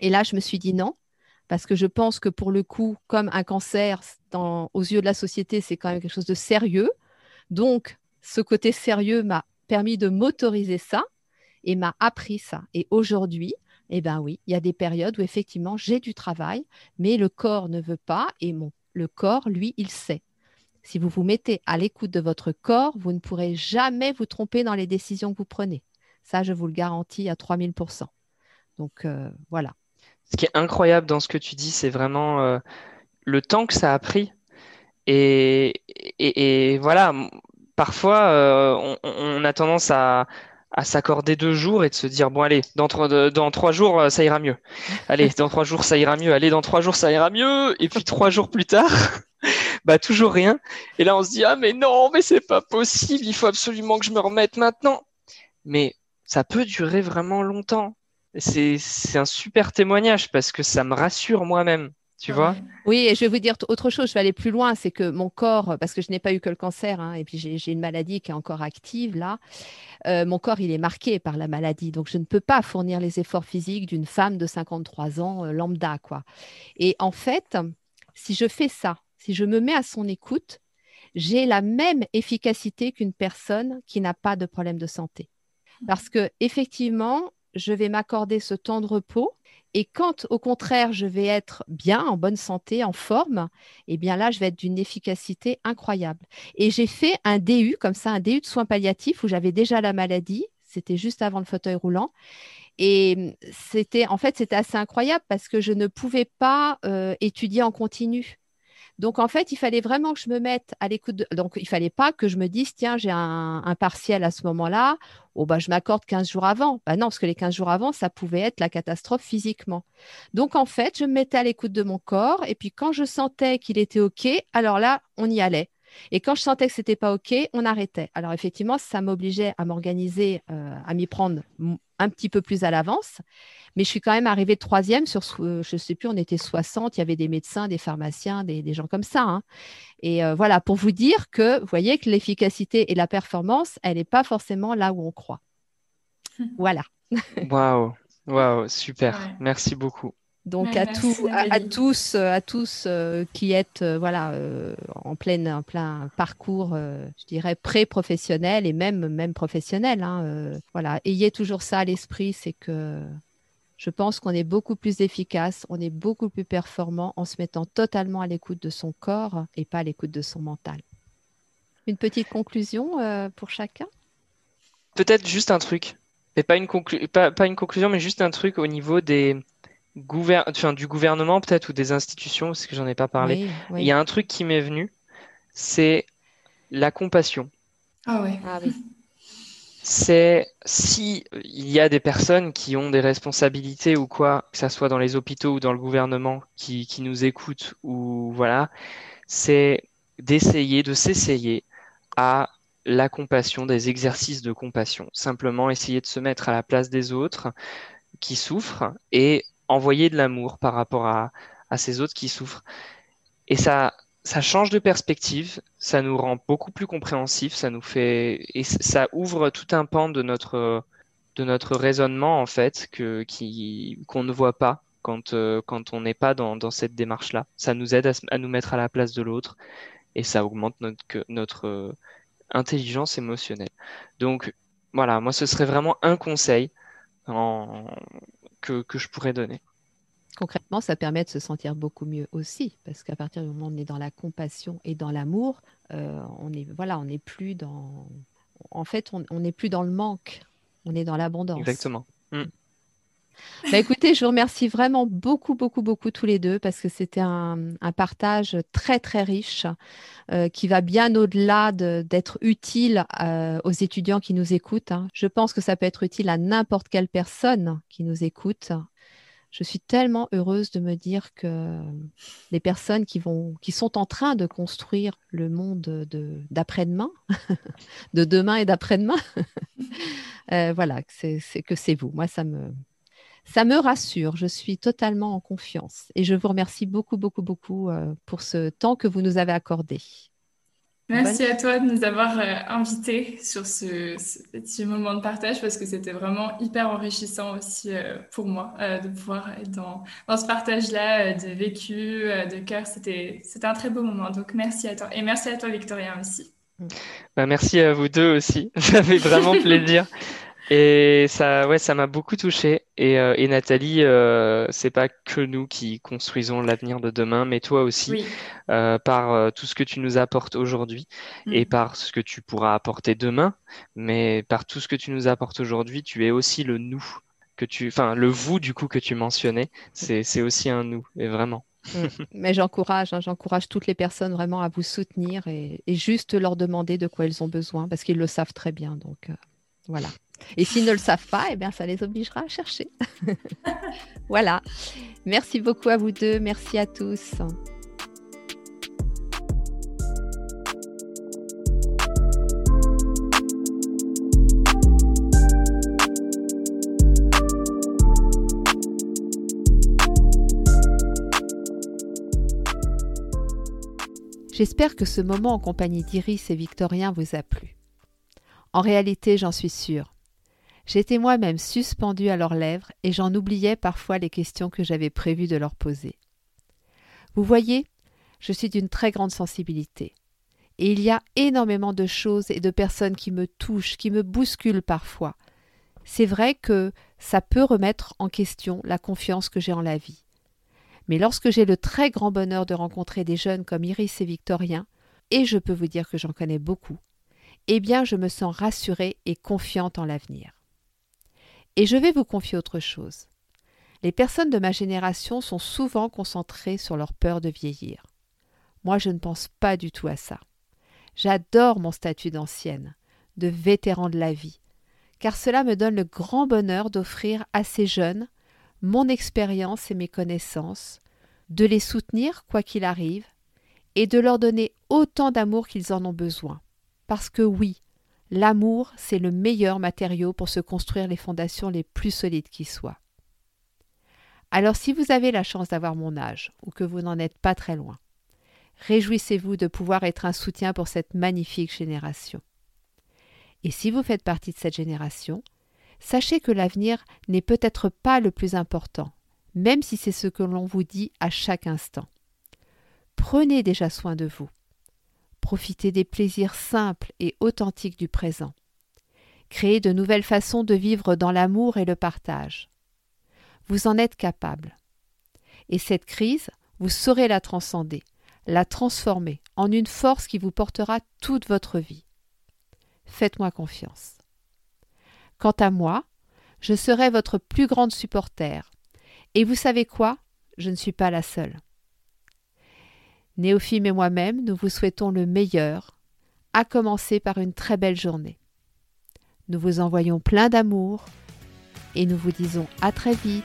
Et là, je me suis dit non, parce que je pense que pour le coup, comme un cancer, aux yeux de la société, c'est quand même quelque chose de sérieux. Donc, ce côté sérieux m'a permis de m'autoriser ça et m'a appris ça. Et aujourd'hui, eh bien oui, il y a des périodes où effectivement j'ai du travail, mais le corps ne veut pas et mon, le corps, lui, il sait. Si vous vous mettez à l'écoute de votre corps, vous ne pourrez jamais vous tromper dans les décisions que vous prenez. Ça, je vous le garantis à 3000%. Donc euh, voilà. Ce qui est incroyable dans ce que tu dis, c'est vraiment euh, le temps que ça a pris. Et, voilà, parfois, euh, on, a tendance à, à s'accorder deux jours et de se dire bon allez dans trois, jours euh, ça ira mieux. Allez dans trois jours ça ira mieux. Allez dans trois jours ça ira mieux. Et puis trois jours plus tard bah toujours rien. Et là on se dit ah mais non mais c'est pas possible. Il faut absolument que je me remette maintenant. Mais ça peut durer vraiment longtemps. C'est c'est un super témoignage parce que ça me rassure moi-même Oui, et je vais vous dire autre chose, je vais aller plus loin, c'est que mon corps, parce que je n'ai pas eu que le cancer, hein, et puis j'ai une maladie qui est encore active là, euh, mon corps, il est marqué par la maladie, donc je ne peux pas fournir les efforts physiques d'une femme de 53 ans euh, lambda, quoi. Et en fait, si je fais ça, si je me mets à son écoute, j'ai la même efficacité qu'une personne qui n'a pas de problème de santé. Parce que effectivement, je vais m'accorder ce temps de repos et quand, au contraire, je vais être bien, en bonne santé, en forme, eh bien là, je vais être d'une efficacité incroyable. Et j'ai fait un DU, comme ça, un DU de soins palliatifs où j'avais déjà la maladie. C'était juste avant le fauteuil roulant. Et c'était, en fait, c'était assez incroyable parce que je ne pouvais pas euh, étudier en continu. Donc, en fait, il fallait vraiment que je me mette à l'écoute. Donc, il fallait pas que je me dise, tiens, j'ai un, partiel à ce moment-là, oh, bah, je m'accorde 15 jours avant. Bah, non, parce que les 15 jours avant, ça pouvait être la catastrophe physiquement. Donc, en fait, je me mettais à l'écoute de mon corps. Et puis, quand je sentais qu'il était OK, alors là, on y allait. Et quand je sentais que c'était pas OK, on arrêtait. Alors effectivement, ça m'obligeait à m'organiser, euh, à m'y prendre un petit peu plus à l'avance. Mais je suis quand même arrivée troisième sur, euh, je ne sais plus, on était 60, il y avait des médecins, des pharmaciens, des, gens comme ça. Hein. Et euh, voilà, pour vous dire que vous voyez que l'efficacité et la performance, elle n'est pas forcément là où on croit. Voilà. Waouh, waouh, super. Merci beaucoup. Donc à, à, tous, à tous euh, qui êtes euh, voilà euh, en plein en plein parcours, je dirais pré-professionnel et même même professionnel. Hein, voilà, ayez toujours ça à l'esprit, c'est que je pense qu'on est beaucoup plus efficace, on est beaucoup plus performant en se mettant totalement à l'écoute de son corps et pas à l'écoute de son mental. Une petite conclusion pour chacun? Peut-être juste un truc, et pas une, pas, pas une conclusion, mais juste un truc au niveau des du gouvernement peut-être ou des institutions, parce que j'en ai pas parlé. Il y a un truc qui m'est venu, c'est la compassion. Ah, ah oui. C'est si il y a des personnes qui ont des responsabilités ou quoi, que ça soit dans les hôpitaux ou dans le gouvernement, qui, qui nous écoutent ou voilà, c'est d'essayer, de s'essayer à la compassion, des exercices de compassion. Simplement essayer de se mettre à la place des autres qui souffrent et envoyer de l'amour par rapport à, ces autres qui souffrent. Et ça, ça change de perspective, ça nous rend beaucoup plus compréhensifs, ça nous fait et ça ouvre tout un pan de notre de notre raisonnement en fait que qu'on ne voit pas quand euh, quand on n'est pas dans, cette démarche là. Ça nous aide à, nous mettre à la place de l'autre et ça augmente notre notre euh, intelligence émotionnelle. Donc voilà, moi ce serait vraiment un conseil que, je pourrais donner. Concrètement, ça permet de se sentir beaucoup mieux aussi, parce qu'à partir du moment où on est dans la compassion et dans l'amour, euh, on est voilà, on n'est plus dans, en fait, on n'est plus dans le manque, on est dans l'abondance. Exactement. Mm. Bah, écoutez, je vous remercie vraiment beaucoup, beaucoup, beaucoup tous les deux parce que c'était un, partage très, très riche euh, qui va bien au-delà d'être utile euh, aux étudiants qui nous écoutent. Hein. Je pense que ça peut être utile à n'importe quelle personne qui nous écoute. Je suis tellement heureuse de me dire que les personnes qui, vont, qui sont en train de construire le monde d'après-demain, de, demain et d'après-demain, euh, voilà, c'est que c'est vous. Moi, ça me, ça me rassure, je suis totalement en confiance et je vous remercie beaucoup, beaucoup, beaucoup euh, pour ce temps que vous nous avez accordé. Merci à toi de nous avoir euh, invités sur ce, petit moment de partage parce que c'était vraiment hyper enrichissant aussi euh, pour moi de pouvoir être dans, ce partage-là de vécu, de cœur. C'était un très beau moment. Donc merci à toi et merci à toi Victoria aussi. Bah, merci à vous deux aussi. Ça fait vraiment plaisir. Et ça, ouais, ça m'a beaucoup touché. Et, euh, et Nathalie, euh, c'est pas que nous qui construisons l'avenir de demain, mais toi aussi, euh, par euh, tout ce que tu nous apportes aujourd'hui et mm. par ce que tu pourras apporter demain. Mais par tout ce que tu nous apportes aujourd'hui, tu es aussi le nous que tu, enfin, le vous du coup que tu mentionnais. C'est, aussi un nous, et vraiment. Mm. Mais j'encourage, hein, j'encourage toutes les personnes vraiment à vous soutenir et, et, juste leur demander de quoi elles ont besoin parce qu'ils le savent très bien. Donc voilà. Et s'ils ne le savent pas, eh bien, ça les obligera à chercher. voilà. Merci beaucoup à vous deux. Merci à tous. J'espère que ce moment en compagnie d'Iris et Victorien vous a plu. En réalité, j'en suis sûre. J'étais moi-même suspendue à leurs lèvres et j'en oubliais parfois les questions que j'avais prévu de leur poser. Vous voyez, je suis d'une très grande sensibilité. Et il y a énormément de choses et de personnes qui me touchent, qui me bousculent parfois. C'est vrai que ça peut remettre en question la confiance que j'ai en la vie. Mais lorsque j'ai le très grand bonheur de rencontrer des jeunes comme Iris et Victorien, et je peux vous dire que j'en connais beaucoup, eh bien je me sens rassurée et confiante en l'avenir. Et je vais vous confier autre chose. Les personnes de ma génération sont souvent concentrées sur leur peur de vieillir. Moi, je ne pense pas du tout à ça. J'adore mon statut d'ancienne, de vétéran de la vie, car cela me donne le grand bonheur d'offrir à ces jeunes mon expérience et mes connaissances, de les soutenir quoi qu'il arrive, et de leur donner autant d'amour qu'ils en ont besoin. Parce que oui, L'amour, c'est le meilleur matériau pour se construire les fondations les plus solides qui soient. Alors si vous avez la chance d'avoir mon âge, ou que vous n'en êtes pas très loin, réjouissez-vous de pouvoir être un soutien pour cette magnifique génération. Et si vous faites partie de cette génération, sachez que l'avenir n'est peut-être pas le plus important, même si c'est ce que l'on vous dit à chaque instant. Prenez déjà soin de vous. Profitez des plaisirs simples et authentiques du présent. Créez de nouvelles façons de vivre dans l'amour et le partage. Vous en êtes capable. Et cette crise, vous saurez la transcender, la transformer en une force qui vous portera toute votre vie. Faites-moi confiance. Quant à moi, je serai votre plus grande supporter. Et vous savez quoi? Je ne suis pas la seule. Néophime et moi-même, nous vous souhaitons le meilleur, à commencer par une très belle journée. Nous vous envoyons plein d'amour et nous vous disons à très vite